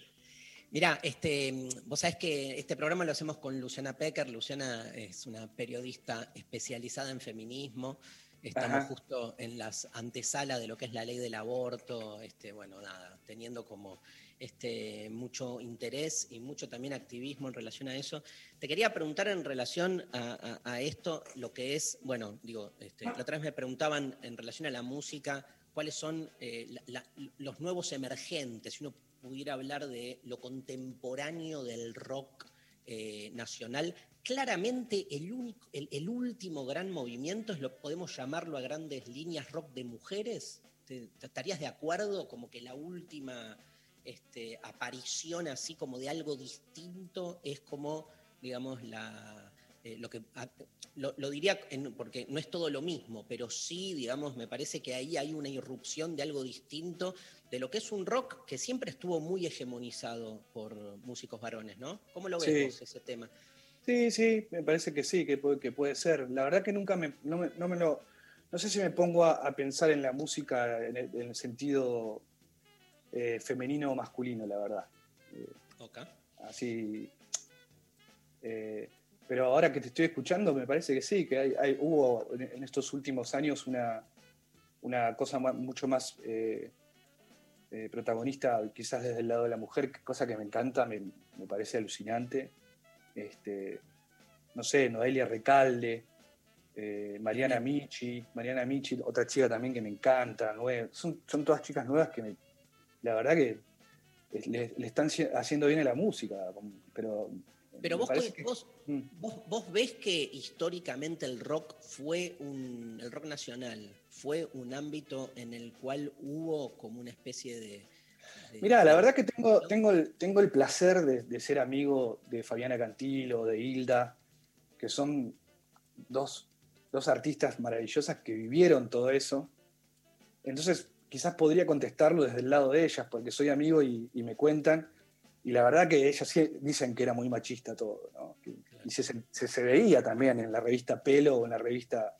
Mirá, este, vos sabés que este programa lo hacemos con Luciana Pecker. Luciana es una periodista especializada en feminismo. Estamos Ajá. justo en las antesalas de lo que es la ley del aborto. Este, bueno, nada, teniendo como este, mucho interés y mucho también activismo en relación a eso. Te quería preguntar en relación a, esto, lo que es, bueno, digo, este, la otra vez me preguntaban en relación a la música, cuáles son eh, los nuevos emergentes, si uno pudiera hablar de lo contemporáneo del rock eh, nacional. Claramente el, único, el, último gran movimiento, es lo, podemos llamarlo a grandes líneas rock de mujeres. ¿Te, te estarías de acuerdo? Como que la última este, aparición así como de algo distinto es como, digamos, la, eh, lo que a- lo, lo diría en- porque no es todo lo mismo, pero sí, digamos, me parece que ahí hay una irrupción de algo distinto de lo que es un rock que siempre estuvo muy hegemonizado por músicos varones, ¿no? ¿Cómo lo Sí. vos ese tema? Sí, sí, me parece que sí, que puede, que puede ser. La verdad que nunca me, no, me, no me lo... No sé si me pongo a, a pensar en la música en el, en el sentido eh, femenino o masculino, la verdad. Eh, Ok. así... eh, pero ahora que te estoy escuchando, me parece que sí, que hay, hay- hubo en, estos últimos años una, una cosa mucho más eh, protagonista, quizás desde el lado de la mujer, cosa que me encanta, me, me parece alucinante. Este, no sé, Noelia Recalde, eh, Mariana Michi, Mariana Michi, otra chica también que me encanta, son, son todas chicas nuevas que me- la verdad que le, le están haciendo bien a la música, pero... Pero vos, que- vos, vos, vos ves que históricamente el rock fue un, el rock nacional fue un ámbito en el cual hubo como una especie de... de- Mira, la verdad que tengo, tengo, el, tengo el placer de, de ser amigo de Fabiana Cantilo, de Hilda, que son dos, dos artistas maravillosas que vivieron todo eso. Entonces, quizás podría contestarlo desde el lado de ellas, porque soy amigo y, y me cuentan. Y la verdad que ellas sí dicen que era muy machista todo, ¿no? Y se, se- se veía también en la revista Pelo o en la revista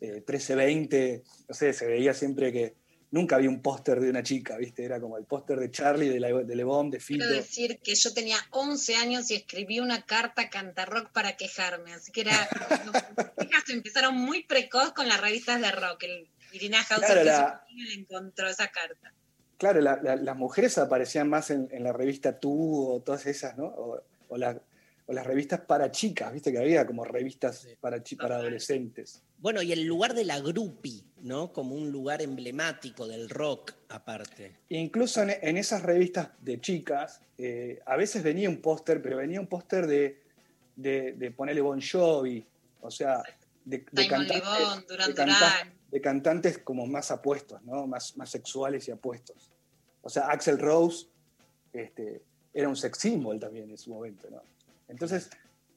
eh, 1320, no sé, se veía siempre que nunca había un póster de una chica, ¿viste? Era como el póster de Charlie, de, la, de Le Bon, de Fito. Quiero decir que yo tenía 11 años y escribí una carta a Cantarrock para quejarme, así que era. Mis hijas empezaron muy precoz con las revistas de rock. El Irina Hauser Claro, que la- su amiga le encontró esa carta. claro, la- la- las mujeres aparecían más en, en la revista Tú o todas esas, ¿no? O, o la- o las revistas para chicas, viste que había como revistas para, chi- para adolescentes. Bueno, y el lugar de la grupi, ¿no? Como un lugar emblemático del rock, aparte. Incluso en, en esas revistas de chicas, eh, a veces venía un póster, pero venía un póster de, de, de ponerle Bon Jovi, o sea, de, de Simon cantantes, Le Bon, Duran de. De cantantes como más apuestos, ¿no? Más, más sexuales y apuestos. O sea, Axel Rose este, era un sex symbol también en su momento, ¿no? Entonces,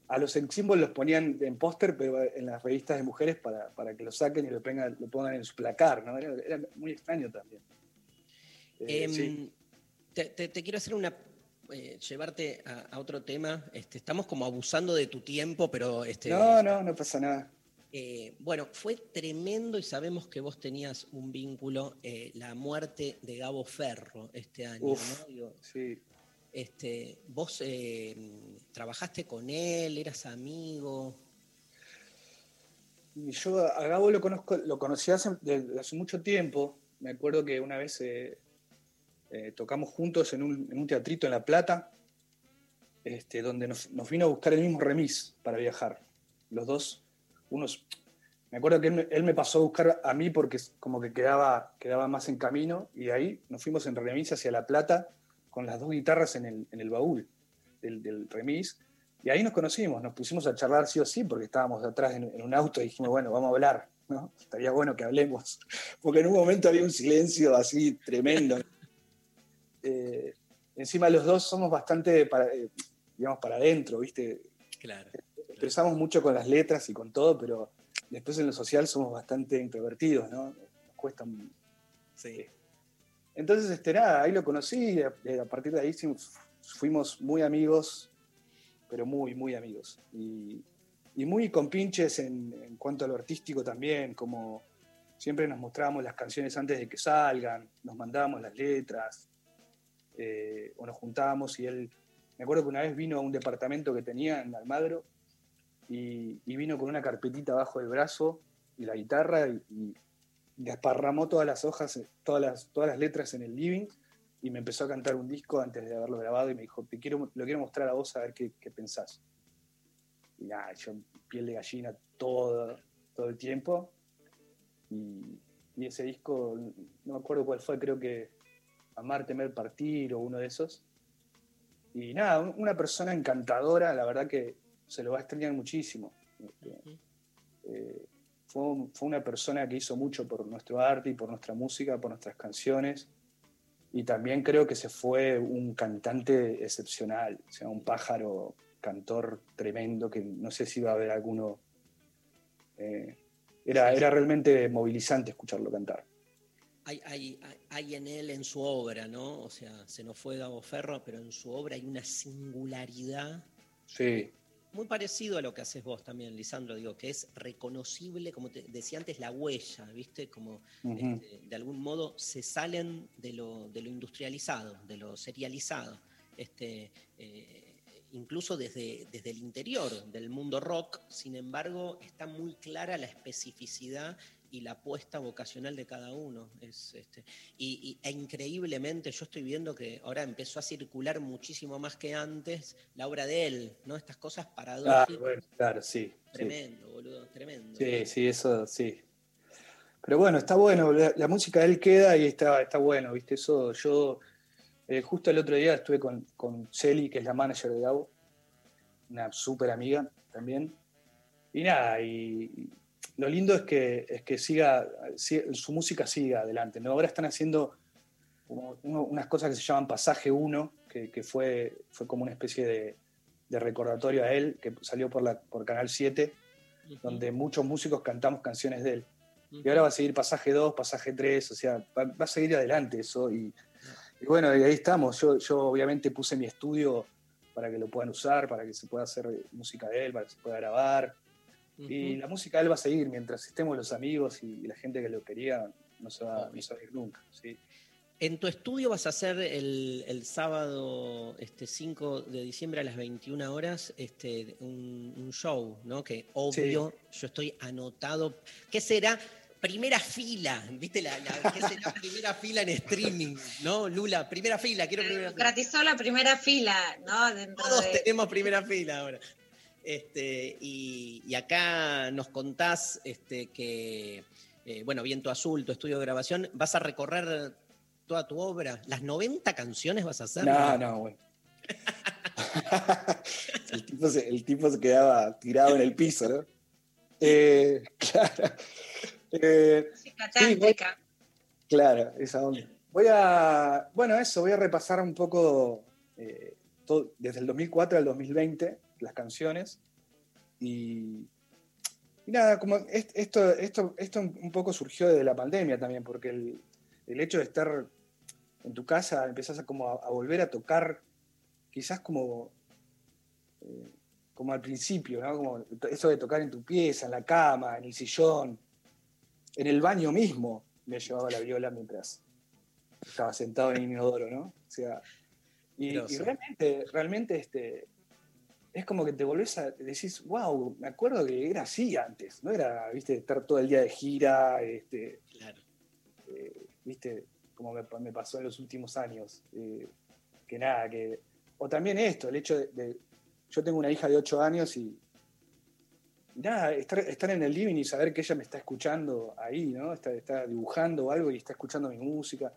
a los sex symbols los ponían en póster, pero en las revistas de mujeres para, para que lo saquen y lo, pongan- lo pongan en su placar, ¿no? Era, era muy extraño también. Eh, Em, sí. te, te- te quiero hacer una. eh, llevarte a, a otro tema. Este, estamos como abusando de tu tiempo, pero. Este, No, no, no pasa nada. Eh, bueno, fue tremendo y sabemos que vos tenías un vínculo, eh, la muerte de Gabo Ferro este año, Uf, ¿no? Digo, sí. este, vos eh, trabajaste con él, eras amigo. Y yo a Gabo lo conozco, lo conocí hace, desde hace mucho tiempo. Me acuerdo que una vez tocamos juntos en un, en un teatrito en La Plata, este, donde nos, nos vino a buscar el mismo remis para viajar. Los dos, unos. Me acuerdo que él me, él me pasó a buscar a mí porque como que quedaba, quedaba más en camino, y de ahí nos fuimos en remis hacia La Plata con las dos guitarras en el, en el baúl del, del remis. Y ahí nos conocimos, nos pusimos a charlar sí o sí, porque estábamos atrás en, en un auto y dijimos, bueno, vamos a hablar, ¿no? Estaría bueno que hablemos. Porque en un momento había un silencio así tremendo. Eh, encima los dos somos bastante, para, eh, digamos, para adentro, ¿viste? Claro. Expresamos mucho con las letras y con todo, pero después en lo social somos bastante introvertidos, ¿no? Nos cuesta un- Sí. entonces, este, nada, ahí lo conocí y a, y a partir de ahí fuimos muy amigos, pero muy, muy amigos. Y, y muy compinches en, en cuanto a lo artístico también, como siempre nos mostrábamos las canciones antes de que salgan, nos mandábamos las letras, eh, o nos juntábamos y él, me acuerdo que una vez vino a un departamento que tenía en Almagro y, vino con una carpetita abajo del brazo y la guitarra y, desparramó todas las hojas, todas las, todas las letras en el living y me empezó a cantar un disco antes de haberlo grabado y me dijo, te quiero, lo quiero mostrar a vos a ver qué, qué pensás. Y nada, yo piel de gallina todo, todo el tiempo. Y, y ese disco, no me acuerdo cuál fue, creo que Amar, Temer, Partir o uno de esos. Y nada, un- una persona encantadora, la verdad que se lo va a extrañar muchísimo. Este, eh, fue, fue una persona que hizo mucho por nuestro arte y por nuestra música, por nuestras canciones. Y también creo que se fue un cantante excepcional, o sea, un pájaro cantor tremendo que no sé si va a haber alguno. eh, era, era realmente movilizante escucharlo cantar. Hay, hay, hay- hay en él, en su obra, ¿no? O sea, se nos fue Gabo Ferro, pero en su obra hay una singularidad Sí, muy parecido a lo que haces vos también, Lisandro, digo, que es reconocible, como te decía antes, la huella, ¿viste? Como Ujú. este, de algún modo se salen de lo, de lo industrializado, de lo serializado. Este, eh, incluso desde, desde el interior del mundo rock, sin embargo, está muy clara la especificidad y la apuesta vocacional de cada uno. Es, este, y, y- e increíblemente yo estoy viendo que ahora empezó a circular muchísimo más que antes la obra de él, ¿no? Estas cosas Ah, paradójicas. bueno, claro, sí. sí. Tremendo, boludo, tremendo. Sí, sí, eso sí. Pero bueno, está bueno, la, la música de él queda y está, está bueno, ¿viste? Eso yo, eh, justo el otro día estuve con, con Celi, que es la manager de Gabo, una súper amiga también. Y nada, y lo lindo es que, es que siga, si- su música siga adelante. ¿no? Ahora están haciendo como unas cosas que se llaman Pasaje 1, que, que fue, fue como una especie de, de recordatorio a él, que salió por, la, por Canal 7, donde muchos músicos cantamos canciones de él. Y ahora va a seguir pasaje 2, pasaje 3, o sea, va, va a seguir adelante eso. Y, y bueno, y ahí estamos. Yo, yo obviamente puse mi estudio para que lo puedan usar, para que se pueda hacer música de él, para que se pueda grabar. Y la música de él va a seguir mientras estemos los amigos y, la gente que lo quería, no se va, no se va a ir nunca. ¿sí? En tu estudio vas a hacer el, el sábado este, 5 de diciembre a las 21 horas este, un, un show, ¿no? Que obvio, yo estoy anotado. ¿Qué será? primera fila, ¿viste? La, la, ¿Qué será primera fila en streaming? ¿No, Lula? Primera fila, quiero primera fila. Democratizó la primera fila, ¿no? Dentro Todos de- tenemos primera fila ahora. Este, y, y acá nos contás este, que, eh, bueno, Viento Azul, tu estudio de grabación, vas a recorrer toda tu obra. ¿Las 90 canciones vas a hacer? No, no, bueno. el, tipo se, el tipo se quedaba tirado en el piso, ¿no? Eh, claro. Eh, sí, voy- claro, esa onda. Voy a, bueno, eso, voy a repasar un poco eh, todo- desde el 2004 al 2020 las canciones y, y nada, como est- esto, esto, esto un poco surgió desde la pandemia también, porque el, el hecho de estar en tu casa empezás a, como a, a volver a tocar, quizás como, eh, como al principio, ¿no? Como eso de tocar en tu pieza, en la cama, en el sillón, en el baño mismo, me llevaba la viola mientras estaba sentado en el inodoro, ¿no? O sea, y, y realmente, realmente este, es como que te volvés a decís, wow, me acuerdo que era así antes, no era, viste, estar todo el día de gira, este, Claro. eh, viste, como me, me pasó en los últimos años, eh, que nada, que, o también esto, el hecho de, de- yo tengo una hija de 8 años y, y nada, estar, estar en el living y saber que ella me está escuchando ahí, ¿no? Está, está dibujando algo y está escuchando mi música.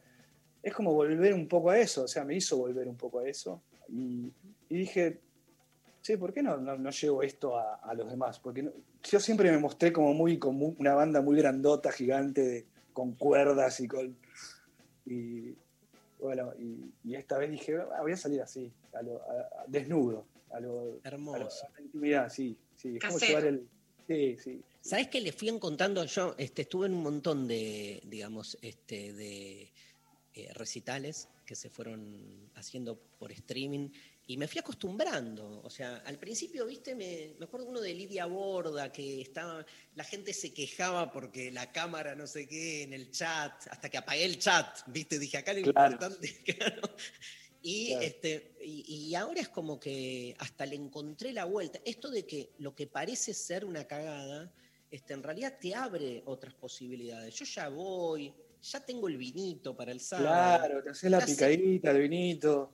Es como volver un poco a eso, o sea, me hizo volver un poco a eso. Y, y dije, sí, ¿por qué no, no, no llevo esto a, a los demás? Porque no- yo siempre me mostré como muy, como una banda muy grandota, gigante, de- con cuerdas y con... Y bueno, y, y esta vez dije, "Ah, voy a salir así, a lo- a- a- desnudo, a lo, Hermoso. a la intimidad, sí, sí. Es como llevar el... Sí, sí. ¿Sabes qué le fui encontrando? Yo este, estuve en un montón de, digamos, este, de eh, recitales que se fueron haciendo por streaming y me fui acostumbrando. O sea, al principio, viste, me, me acuerdo uno de Lidia Borda que estaba, la gente se quejaba porque la cámara no sé qué en el chat, hasta que apagué el chat, viste, dije acá lo Claro. importante, claro. Y, Claro. este, y, y ahora es como que hasta le encontré la vuelta. Esto de que lo que parece ser una cagada, este, en realidad te abre otras posibilidades. Yo ya voy, ya tengo el vinito para el sábado. Claro, te haces la picadita, el vinito.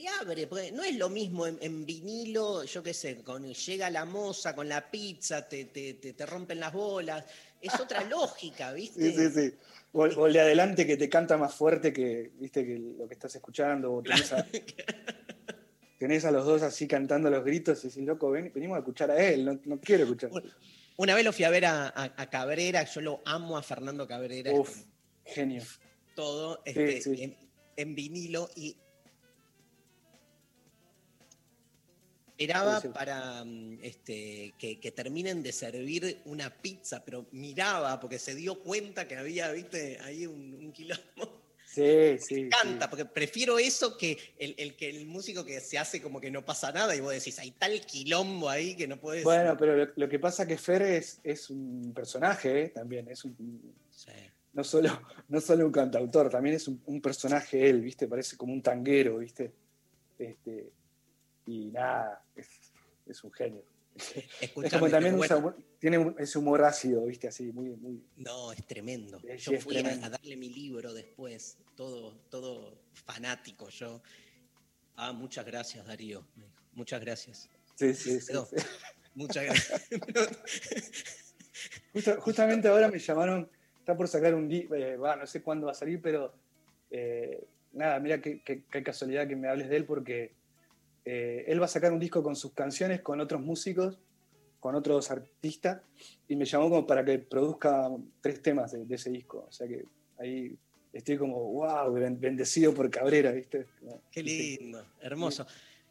Te abre, porque no es lo mismo en, en vinilo, yo qué sé, con, llega la moza con la pizza, te, te, te, te rompen las bolas. Es otra lógica, ¿viste? Sí, sí, sí. O, o el de adelante que te canta más fuerte que, viste, que lo que estás escuchando. O tenés, a, tenés a los dos así cantando los gritos y decís, loco, ven- venimos a escuchar a él, no, no quiero escuchar. Una vez lo fui a ver a, a- a Cabrera, yo lo amo a Fernando Cabrera. Uf, genio. todo Sí, este, sí. En, en vinilo y esperaba para mm, este, que, que terminen de servir una pizza, pero miraba porque se dio cuenta que había, viste, ahí un, un quilombo. Sí, sí. Me encanta, porque prefiero eso que el, el que el músico que se hace como que no pasa nada y vos decís, hay tal quilombo ahí que no puedes. Bueno, pero lo, lo que pasa que Fer es, es un personaje ¿eh? también, es un, Sí. no, solo, no solo un cantautor, también es un, un personaje él, ¿viste? Parece como un tanguero, ¿viste? Este, y nada, es, es un genio. es Escuchame, como también usa bueno, humor- tiene ese humor ácido, ¿viste? Así, muy, muy... No, es tremendo. Yo es fui a, tremendo. a darle mi libro después, todo, todo fanático yo. Ah, muchas gracias, Darío. Muchas gracias. Sí, sí, sí. Muchas gracias. Justo- justamente ahora me llamaron, está por sacar un disco, no sé cuándo va a salir, pero eh, nada, mira qué, qué- qué casualidad que me hables de él porque eh, él va a sacar un disco con sus canciones, con otros músicos, con otros artistas, y me llamó como para que produzca tres temas de, de ese disco. O sea que ahí estoy como, wow, bendecido por Cabrera, ¿viste? Qué lindo, hermoso.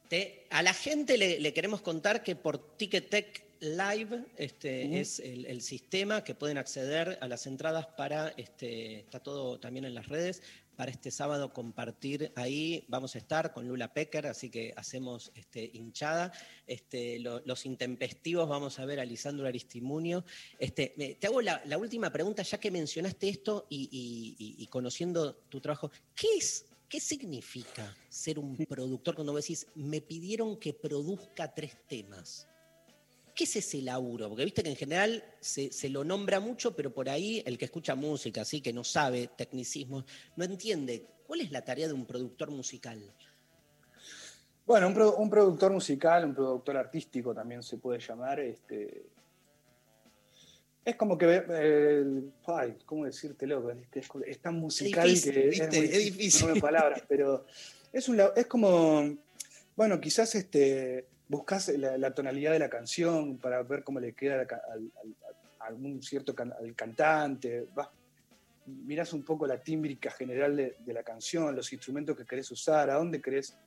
Te- a la gente le, le queremos contar que por Ticketek Live este, es el, el sistema que pueden acceder a las entradas para, este, está todo también en las redes, para este sábado compartir ahí. Vamos a estar con Lula Pecker, así que hacemos este, hinchada. Este, lo- los intempestivos, vamos a ver a Lisandro Aristimunio. Este, te hago la, la última pregunta, ya que mencionaste esto y, y- y- y conociendo tu trabajo, ¿qué es? ¿Qué significa ser un productor cuando vos decís, me pidieron que produzca tres temas? ¿Qué es ese laburo? Porque viste que en general se, se lo nombra mucho, pero por ahí el que escucha música, así que no sabe tecnicismos, no entiende. ¿Cuál es la tarea de un productor musical? Bueno, un, pro- un productor musical, un productor artístico también se puede llamar. Este, es como que. eh, ay, ¿Cómo decírtelo? Es, es tan musical difícil, que ¿viste? muy Es difícil. no me palabras, pero es, un, es como. Bueno, quizás este, buscas la, la tonalidad de la canción para ver cómo le queda al, al- al- a algún cierto can- al cantante. Vas, mirás un poco la tímbrica general de, de la canción, los instrumentos que querés usar, a dónde querés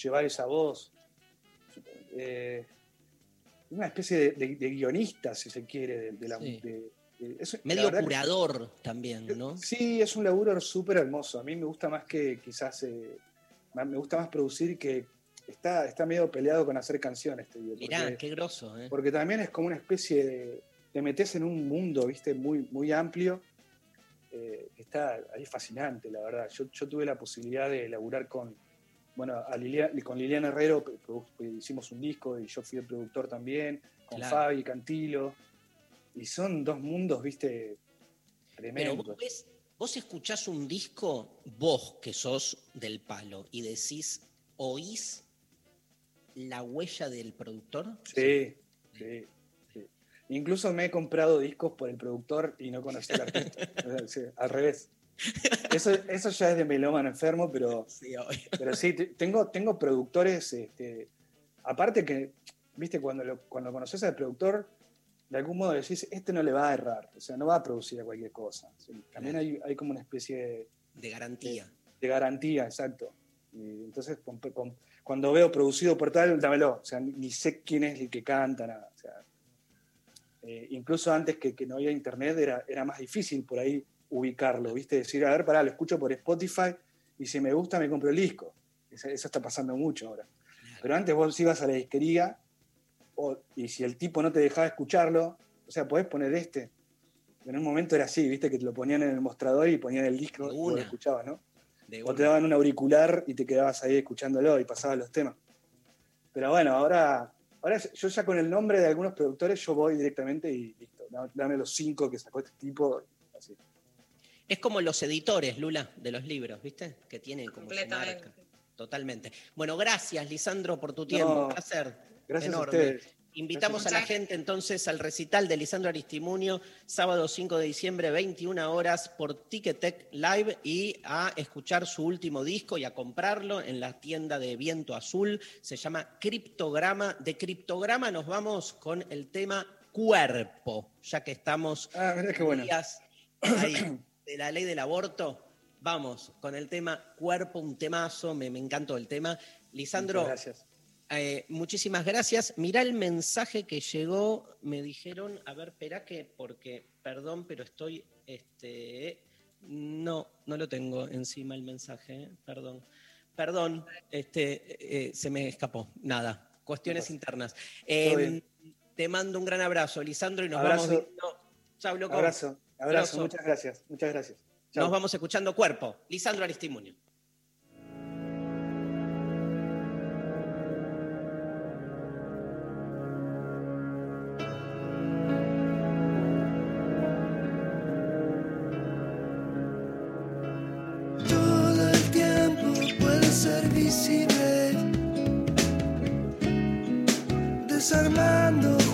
llevar esa voz. Eh, una especie de, de- de guionista, si se quiere, de, la Sí. la Medio que- curador también, ¿no? Sí, es un laburo súper hermoso. A mí me gusta más que quizás, eh, me gusta más producir que está, está medio peleado con hacer canciones, te digo. Mirá, porque- qué grosso, ¿eh? porque también es como una especie de. Te metes en un mundo, viste, muy, muy amplio. eh, está ahí fascinante, la verdad. Yo, yo tuve la posibilidad de laburar con. Bueno, a Lilia- con Liliana Herrero hicimos un disco y yo fui el productor también, con Claro. Fabi Cantilo. Y son dos mundos, viste, Pero tremendos. vos, ves- vos escuchás un disco, vos que sos del palo, y decís, ¿oís la huella del productor? Sí, sí, sí. Incluso me he comprado discos por el productor y no conocí al artista. Sí, al revés. Eso, eso ya es de melómano enfermo, pero sí, pero sí te- tengo, tengo productores, este, aparte que, viste, cuando, lo- cuando conoces al productor, de algún modo decís, este no le va a errar, o sea, no va a producir a cualquier cosa. También hay, hay como una especie de, De garantía. de garantía, exacto. Y entonces, con- con- cuando veo producido por tal, dámelo. O sea, ni, sé quién es el que canta, nada. O sea, eh, incluso antes que, que no había internet, era, era más difícil por ahí ubicarlo, ¿viste? Decir, a ver, pará, lo escucho por Spotify y si me gusta me compro el disco. Eso, eso está pasando mucho ahora. Pero antes vos ibas a la disquería o- y si el tipo no te dejaba escucharlo, o sea, podés poner este. En un momento era así, ¿viste? Que te lo ponían en el mostrador y ponían el disco y lo escuchabas, ¿no? De O te daban un auricular y te quedabas ahí escuchándolo y pasabas los temas. Pero bueno, ahora, ahora yo ya con el nombre de algunos productores yo voy directamente y listo. Dame- los cinco que sacó este tipo. Así. Es como los editores, Lula, de los libros, ¿viste? Que tienen como su Completamente. marca. Totalmente. Bueno, gracias, Lisandro, por tu tiempo. No, Un placer. gracias a enorme. ustedes. Invitamos Gracias. a la gente entonces al recital de Lisandro Aristimunio, sábado 5 de diciembre, 21 horas, por Ticketek Live y a escuchar su último disco y a comprarlo en la tienda de Viento Azul. Se llama Criptograma. De Criptograma nos vamos con el tema cuerpo, ya que estamos Ah, mirá qué bueno. días ahí de la ley del aborto. Vamos con el tema cuerpo, un temazo, me, me encantó el tema. Lisandro, Muchas gracias. Eh, muchísimas gracias. Mirá el mensaje que llegó, me dijeron, a ver, espera que, porque, perdón, pero estoy, este, no, no lo tengo encima el mensaje, eh, perdón. Perdón, este, eh, se me escapó, nada, cuestiones internas. Bien. te mando un gran abrazo, Lisandro, y nos Abrazo. vamos viendo. Chau, loco. Abrazo, abrazo, muchas gracias. Muchas gracias. Chau. Nos vamos escuchando Cuerpo. Lisandro Aristimunio. Ser visible, desarmando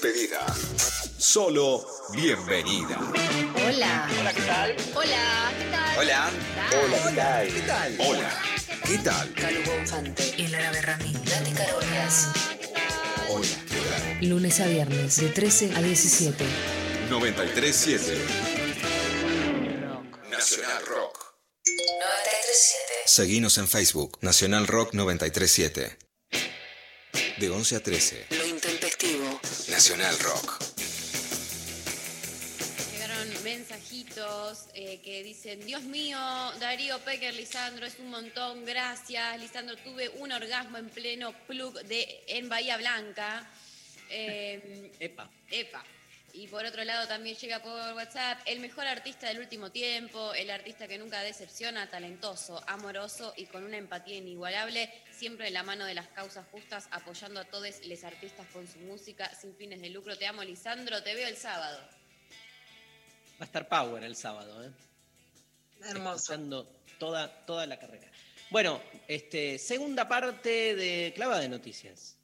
despedida. Solo bienvenida. Hola. Hola, ¿qué tal? Hola, ¿qué tal? Hola. Hola, ¿qué tal? Hola. ¿Qué tal? Calvo Infante. El árabe Ramín. Date Carolinas. Hola, ¿qué tal? Lunes a viernes de 13 a 17. 937. Nacional Rock. 937. Seguinos en Facebook, Nacional Rock 937. De 11 a 13, Lo intempestivo. Nacional Rock. Llegaron mensajitos eh, que dicen, Dios mío, Darío Pecker, Lisandro, es un montón, gracias. Lisandro, tuve un orgasmo en pleno plug de, en Bahía Blanca. Eh, Epa. Epa. Y por otro lado también llega por WhatsApp el mejor artista del último tiempo, el artista que nunca decepciona, talentoso, amoroso y con una empatía inigualable, siempre en la mano de las causas justas, apoyando a todos los artistas con su música sin fines de lucro. Te amo, Lisandro, te veo el sábado. Va a estar Power el sábado, ¿eh? Hermoso. Escuchando toda, toda la carrera. Bueno, este, segunda parte de Clava de Noticias.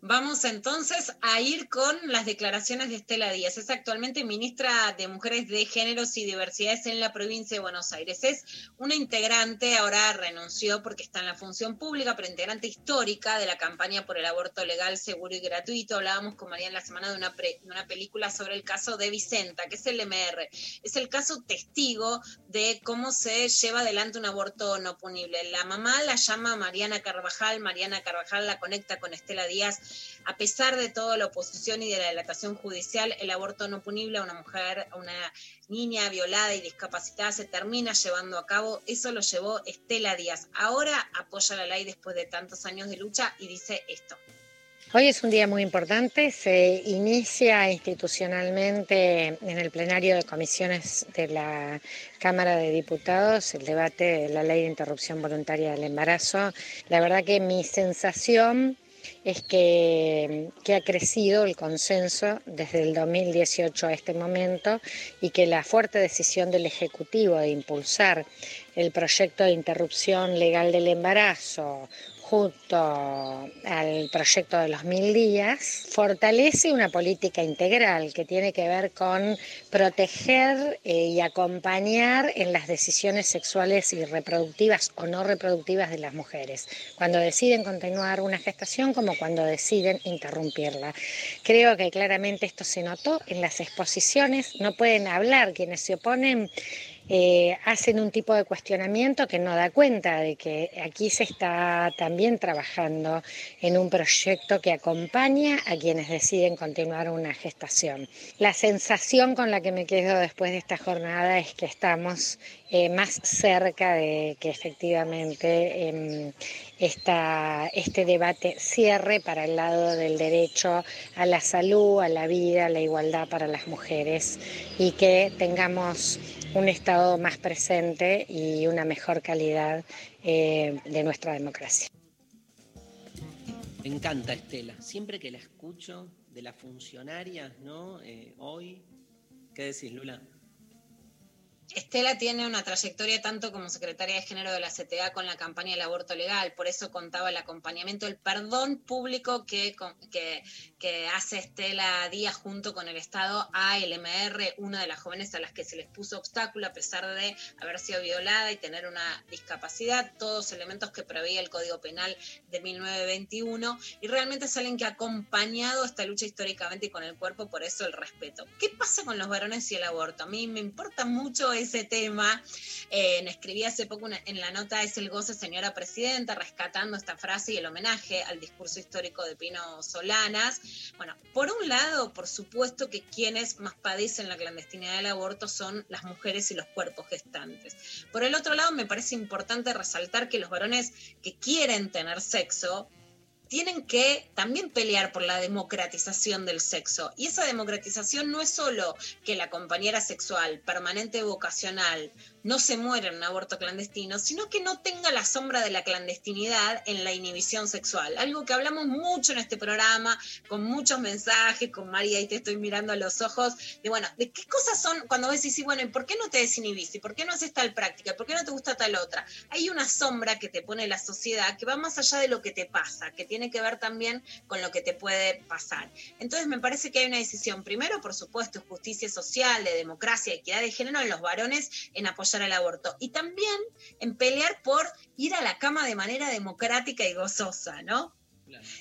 Vamos entonces a ir con las declaraciones de Estela Díaz. Es actualmente ministra de Mujeres de Géneros y Diversidades en la provincia de Buenos Aires. Es una integrante, ahora renunció porque está en la función pública, pero integrante histórica de la campaña por el aborto legal, seguro y gratuito. Hablábamos con María en la semana de una, pre- de una película sobre el caso de Vicenta, que es el MR. Es el caso testigo de cómo se lleva adelante un aborto no punible. La mamá la llama Mariana Carvajal, Mariana Carvajal la conecta con Estela Díaz. A pesar de toda la oposición y de la dilatación judicial, el aborto no punible a una mujer, a una niña violada y discapacitada se termina llevando a cabo. Eso lo llevó Estela Díaz. Ahora apoya la ley después de tantos años de lucha y dice esto. Hoy es un día muy importante, se inicia institucionalmente en el plenario de comisiones de la Cámara de Diputados el debate de la ley de interrupción voluntaria del embarazo. La verdad que mi sensación es que, que ha crecido el consenso desde el 2018 a este momento y que la fuerte decisión del Ejecutivo de impulsar el proyecto de interrupción legal del embarazo junto al proyecto de los mil días, fortalece una política integral que tiene que ver con proteger eh, y acompañar en las decisiones sexuales y reproductivas o no reproductivas de las mujeres, cuando deciden continuar una gestación como cuando deciden interrumpirla. Creo que claramente esto se notó en las exposiciones, no pueden hablar quienes se oponen eh, hacen un tipo de cuestionamiento que no da cuenta de que aquí se está también trabajando en un proyecto que acompaña a quienes deciden continuar una gestación. La sensación con la que me quedo después de esta jornada es que estamos eh, más cerca de que efectivamente em, este debate cierre para el lado del derecho a la salud, a la vida, a la igualdad para las mujeres y que tengamos un Estado más presente y una mejor calidad eh, de nuestra democracia. Me encanta Estela. Siempre que la escucho de las funcionarias, ¿no? Eh, hoy, ¿qué decís, Lula? Estela tiene una trayectoria tanto como secretaria de género de la CTA con la campaña del aborto legal, por eso contaba el acompañamiento, el perdón público que, hace Estela Díaz junto con el Estado a LMR, una de las jóvenes a las que se les puso obstáculo a pesar de haber sido violada y tener una discapacidad, todos elementos que preveía el Código Penal de 1921, y realmente salen que ha acompañado esta lucha históricamente y con el cuerpo, por eso el respeto. ¿Qué pasa con los varones y el aborto? A mí me importa mucho ese tema. Eh, escribí hace poco en la nota Es el goce, señora presidenta, rescatando esta frase y el homenaje al discurso histórico de Pino Solanas. Bueno, por un lado, por supuesto que quienes más padecen la clandestinidad del aborto son las mujeres y los cuerpos gestantes. Por el otro lado, me parece importante resaltar que los varones que quieren tener sexo tienen que también pelear por la democratización del sexo. Y esa democratización no es solo que la compañera sexual permanente vocacional no se muera en un aborto clandestino, sino que no tenga la sombra de la clandestinidad en la inhibición sexual. Algo que hablamos mucho en este programa, con muchos mensajes, con María, y te estoy mirando a los ojos, de bueno, de qué cosas son cuando ves y sí, bueno, ¿y por qué no te desinhibiste? ¿Por qué no haces tal práctica? ¿Por qué no te gusta tal otra? Hay una sombra que te pone la sociedad que va más allá de lo que te pasa, que tiene que ver también con lo que te puede pasar. Entonces me parece que hay una decisión, primero, por supuesto, justicia social, de democracia, equidad de género en los varones en apoyar al aborto. Y también en pelear por ir a la cama de manera democrática y gozosa, ¿no?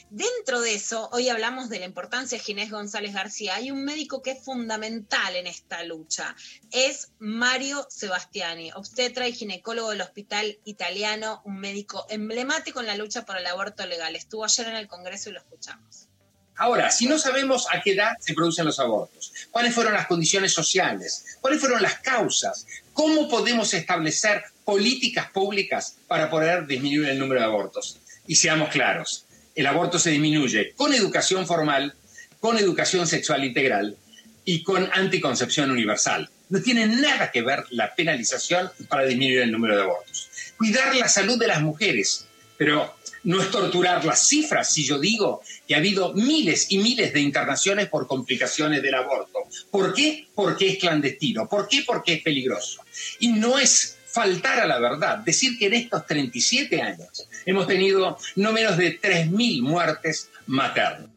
Dentro de eso, hoy hablamos de la importancia de Ginés González García. Hay un médico que es fundamental en esta lucha. Es Mario Sebastiani, obstetra y ginecólogo del Hospital Italiano, un médico emblemático en la lucha por el aborto legal. Estuvo ayer en el Congreso y lo escuchamos. Ahora, si no sabemos a qué edad se producen los abortos, cuáles fueron las condiciones sociales, cuáles fueron las causas, cómo podemos establecer políticas públicas para poder disminuir el número de abortos. Y seamos claros, el aborto se disminuye con educación formal, con educación sexual integral y con anticoncepción universal. No tiene nada que ver la penalización para disminuir el número de abortos. Cuidar la salud de las mujeres, pero no es torturar las cifras si yo digo que ha habido miles y miles de internaciones por complicaciones del aborto. ¿Por qué? Porque es clandestino. ¿Por qué? Porque es peligroso. Y no es faltar a la verdad decir que en estos 37 años hemos tenido no menos de 3.000 muertes maternas.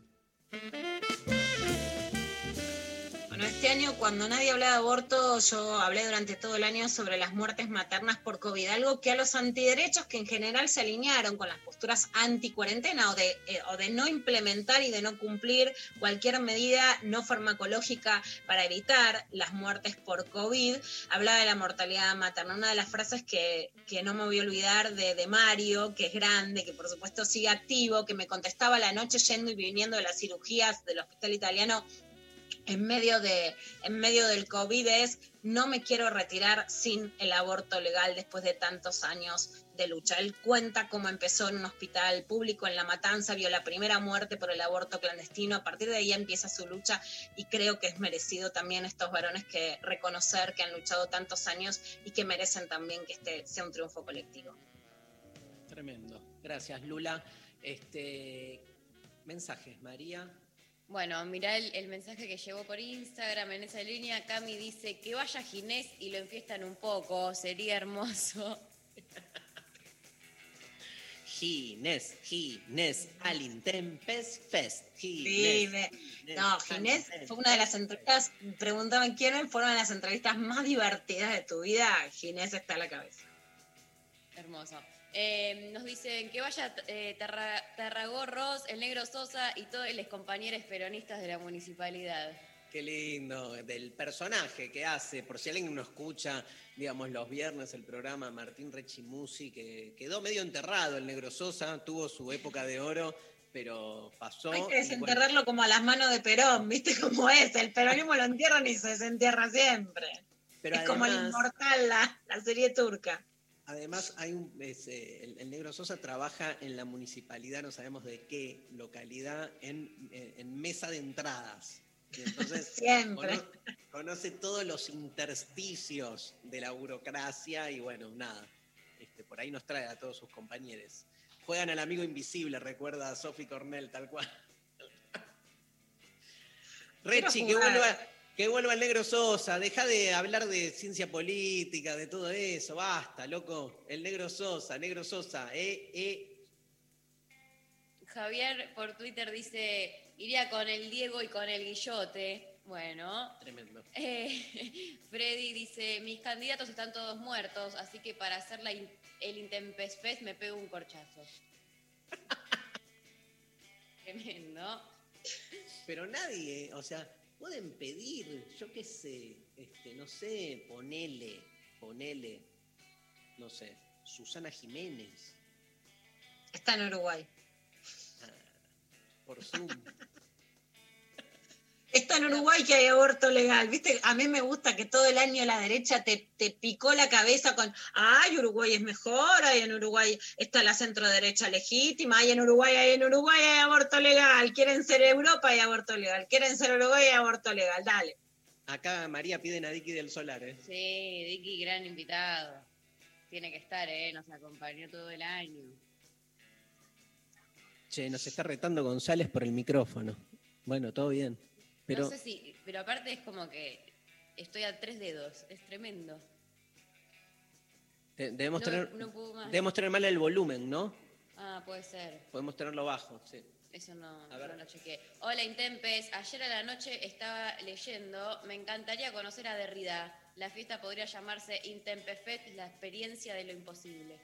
Cuando nadie hablaba de aborto, yo hablé durante todo el año sobre las muertes maternas por COVID, algo que a los antiderechos que en general se alinearon con las posturas anti-cuarentena o de, eh, o de no implementar y de no cumplir cualquier medida no farmacológica para evitar las muertes por COVID, hablaba de la mortalidad materna. Una de las frases que, no me voy a olvidar de Mario, que es grande, que por supuesto sigue activo, que me contestaba la noche yendo y viniendo de las cirugías del hospital italiano en medio, de, en medio del COVID es no me quiero retirar sin el aborto legal después de tantos años de lucha. Él cuenta cómo empezó en un hospital público en La Matanza, vio la primera muerte por el aborto clandestino, a partir de ahí empieza su lucha y creo que es merecido también estos varones que reconocer que han luchado tantos años y que merecen también que este sea un triunfo colectivo. Tremendo. Gracias, Lula. Este, mensajes, María. Bueno, mirá el, el mensaje que llegó por Instagram en esa línea. Cami dice que vaya Ginés y lo enfiestan un poco, sería hermoso. Ginés, Ginés, al Intempes Fest. Sí, Ginés, me- Ginés, no, Ginés fue una de las entrevistas, preguntaban quiénes fueron las entrevistas más divertidas de tu vida, Ginés está a la cabeza. Hermoso. Eh, nos dicen que vaya eh, Tarra- Tarragorros, el negro Sosa y todos los compañeros peronistas de la municipalidad. Qué lindo, del personaje que hace, por si alguien no escucha, digamos, los viernes el programa Martín Rechimusi, que quedó medio enterrado el Negro Sosa, tuvo su época de oro, pero pasó. Hay que bueno, desenterrarlo como a las manos de Perón, ¿viste cómo es? El peronismo lo entierran y se desentierra siempre. pero es como el inmortal, la, la serie turca. Además, hay un, es, eh, el, el Negro Sosa trabaja en la municipalidad, no sabemos de qué localidad, en, en- en mesa de entradas. Y entonces Siempre. cono- conoce todos los intersticios de la burocracia y bueno, nada. Este, por ahí nos trae a todos sus compañeros. Juegan al amigo invisible, recuerda a Sophie Cornell, tal cual. Rechi, que vuelva, que vuelva el negro Sosa, deja de hablar de ciencia política, de todo eso, basta, loco. El negro Sosa, negro Sosa, eh, eh. Javier por Twitter dice, iría con el Diego y con el Guillote. Bueno. Tremendo. Eh, Freddy dice, mis candidatos están todos muertos, así que para hacer la in- el Intempes Fest me pego un corchazo. Tremendo. Pero nadie, o sea, pueden pedir, yo qué sé, este, no sé, ponele, ponele, no sé, Susana Jiménez, Está en Uruguay. por Zoom. Está en Uruguay que hay aborto legal, ¿viste? A mí me gusta que todo el año la derecha te, te picó la cabeza con, ay, Uruguay es mejor, ay, en Uruguay está la centro derecha legítima, ay, en Uruguay, ay, en Uruguay hay aborto legal, quieren ser Europa hay aborto legal, quieren ser Uruguay hay aborto legal, dale. Acá María pide a Dicky del Solar, ¿eh? Sí, Dicky, gran invitado. Tiene que estar, ¿eh? Nos acompañó todo el año. Che, nos está retando González por el micrófono. Bueno, todo bien. Pero No sé si, pero aparte es como que estoy a tres dedos, es tremendo. debemos, No- tener, no puedo más. debemos tener mal el volumen, ¿no? Ah, puede ser. Podemos tenerlo bajo, sí. Eso no, no lo chequeé. Hola Intempes, ayer a la noche estaba leyendo, me encantaría conocer a Derrida. La fiesta podría llamarse Intempes Fest, la experiencia de lo imposible.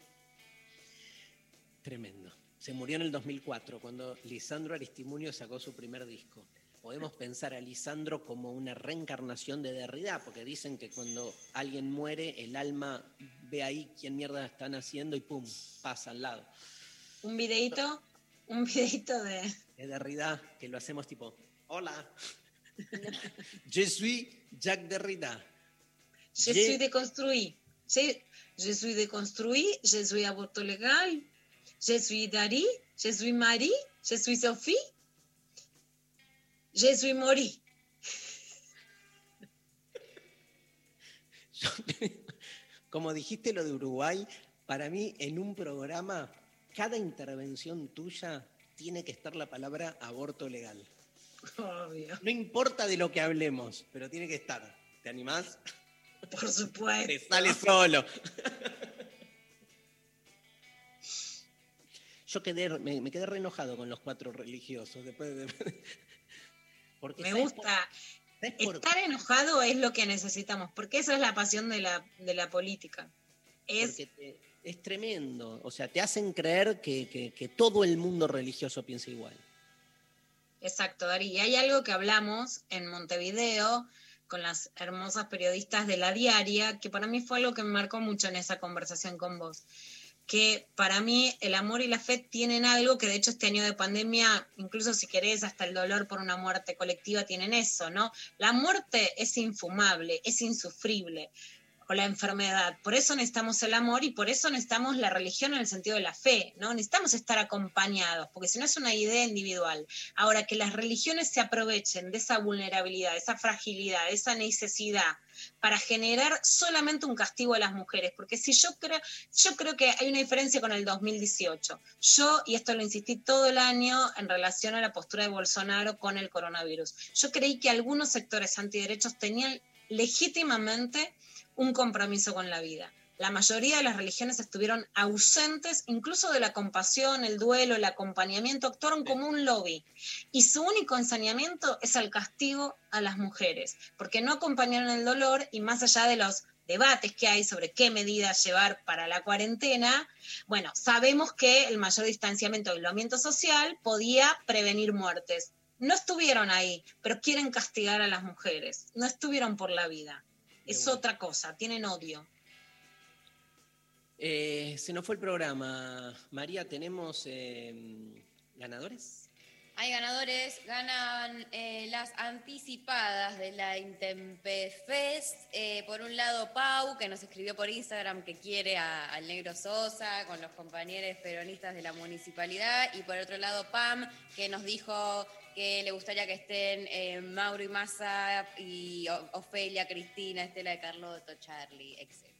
Tremendo. Se murió en el 2004, cuando Lisandro Aristimunio sacó su primer disco. Podemos pensar a Lisandro como una reencarnación de Derrida, porque dicen que cuando alguien muere, el alma ve ahí quién mierda están haciendo y pum, pasa al lado. Un videito, un videito de... De Derrida, que lo hacemos tipo, hola, je suis Jacques Derrida. Je Je- suis déconstruit. Je, je suis déconstruit, je suis aborto legal, je suis Dari, je suis Marie, je suis Sophie, je suis Mori. Como dijiste lo de Uruguay, para mí en un programa, cada intervención tuya tiene que estar la palabra aborto legal. Obvio. No importa de lo que hablemos, pero tiene que estar. ¿Te animás? Por supuesto. Te sale solo. Yo quedé, me, me quedé re enojado con los cuatro religiosos después de... Porque Me ¿sabes gusta. por- Estar enojado es lo que necesitamos, porque esa es la pasión de la, de la política. Es te- es tremendo. O sea, te hacen creer que, que- que todo el mundo religioso piensa igual. Exacto, Dari. Y hay algo que hablamos en Montevideo con las hermosas periodistas de la diaria, que para mí fue algo que me marcó mucho en esa conversación con vos. Que para mí el amor y la fe tienen algo que de hecho este año de pandemia, incluso si querés, hasta el dolor por una muerte colectiva tienen eso, ¿no? La muerte es infumable, es insufrible. o la enfermedad. Por eso necesitamos el amor y por eso necesitamos la religión en el sentido de la fe, ¿no? Necesitamos estar acompañados, porque si no es una idea individual. Ahora, que las religiones se aprovechen de esa vulnerabilidad, de esa fragilidad, de esa necesidad para generar solamente un castigo a las mujeres, porque si yo creo, yo creo que hay una diferencia con el 2018. Yo, y esto lo insistí todo el año en relación a la postura de Bolsonaro con el coronavirus, yo creí que algunos sectores antiderechos tenían legítimamente un compromiso con la vida. La mayoría de las religiones estuvieron ausentes incluso de la compasión, el duelo, el acompañamiento, actuaron como un lobby. Y su único ensañamiento es el castigo a las mujeres, porque no acompañaron el dolor y más allá de los debates que hay sobre qué medidas llevar para la cuarentena, bueno, sabemos que el mayor distanciamiento y aislamiento social podía prevenir muertes. No estuvieron ahí, pero quieren castigar a las mujeres, no estuvieron por la vida es otra cosa, tienen odio. Eh, se nos fue el programa. María, ¿tenemos em, ganadores? Hay ganadores, ganan eh, las anticipadas de la Intempefest. Eh, por un lado, Pau, que nos escribió por Instagram que quiere al Negro Sosa con los compañeros peronistas de la municipalidad. Y por otro lado, Pam, que nos dijo que le gustaría que estén eh, Mauro y Massa y Ofelia, Cristina, Estela de Carlotto, Charlie, etc.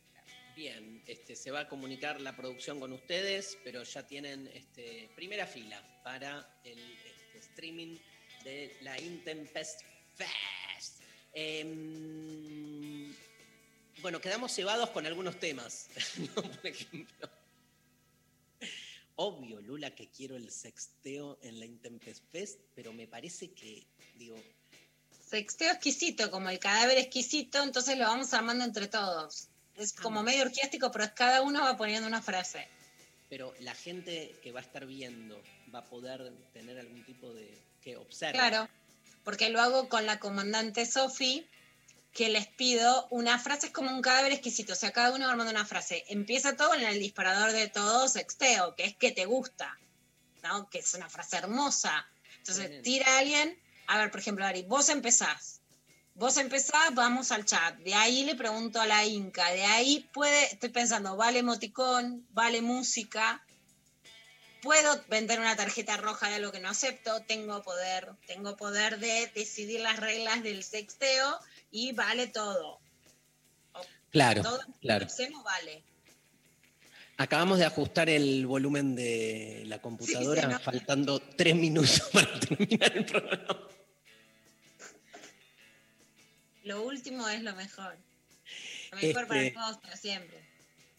Bien, este, se va a comunicar la producción con ustedes, pero ya tienen este, primera fila para el este, streaming de la Intempest Fest. Em, bueno, quedamos cebados con algunos temas, por ejemplo. Obvio, Lula, que quiero el sexteo en la Intempest Fest, pero me parece que, digo... Sexteo exquisito, como el cadáver exquisito, entonces lo vamos armando entre todos. Es Ah, como medio orgiástico, pero cada uno va poniendo una frase. Pero la gente que va a estar viendo va a poder tener algún tipo de... que observe. Claro, porque lo hago con la comandante Sofi, que les pido una frase, es como un cadáver exquisito, o sea, cada uno va armando una frase. Empieza todo en el disparador de todo sexteo, que es que te gusta, ¿no? Que es una frase hermosa. Entonces, tira a alguien, a ver, por ejemplo, Ari, vos empezás. Vos empezás, vamos al chat. De ahí le pregunto a la Inca. De ahí puede, estoy pensando, vale emoticón, vale música. Puedo vender una tarjeta roja de algo que no acepto. Tengo poder, tengo poder de decidir las reglas del sexteo y vale todo. Claro, todo claro. vale. Acabamos de ajustar el volumen de la computadora, faltando tres minutos para terminar el programa. Lo último es lo mejor. Lo mejor para Este- todos, para siempre.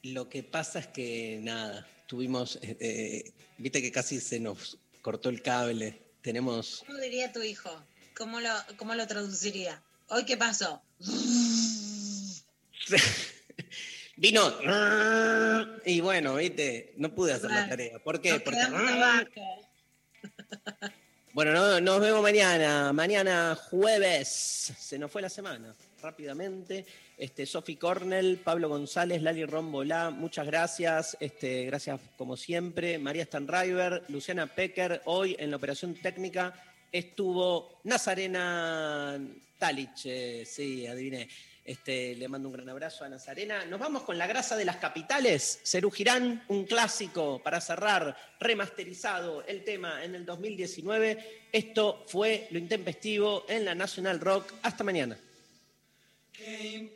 Lo que pasa es que nada, tuvimos, eh, eh, viste que casi se nos cortó el cable. Tenemos, ¿Cómo diría tu hijo? ¿Cómo lo, cómo lo traduciría? ¿Hoy qué pasó? vino y bueno, viste, no pude hacer la tarea. ¿Por qué? Nos Porque. Bueno, no- nos vemos mañana. Mañana jueves. Se nos fue la semana. Rápidamente. Este, Sofi Cornell, Pablo González, Lali Rombolá, muchas gracias. Este, gracias como siempre. María Stanriver, Luciana Pecker. Hoy en la operación técnica estuvo Nazarena Talich. sí, adiviné. Este, le mando un gran abrazo a Nazarena. Nos vamos con la grasa de las capitales. Cerú Girán, un clásico para cerrar, remasterizado el tema en el 2019. Esto fue Lo Intempestivo en la National Rock. Hasta mañana. ¿Qué?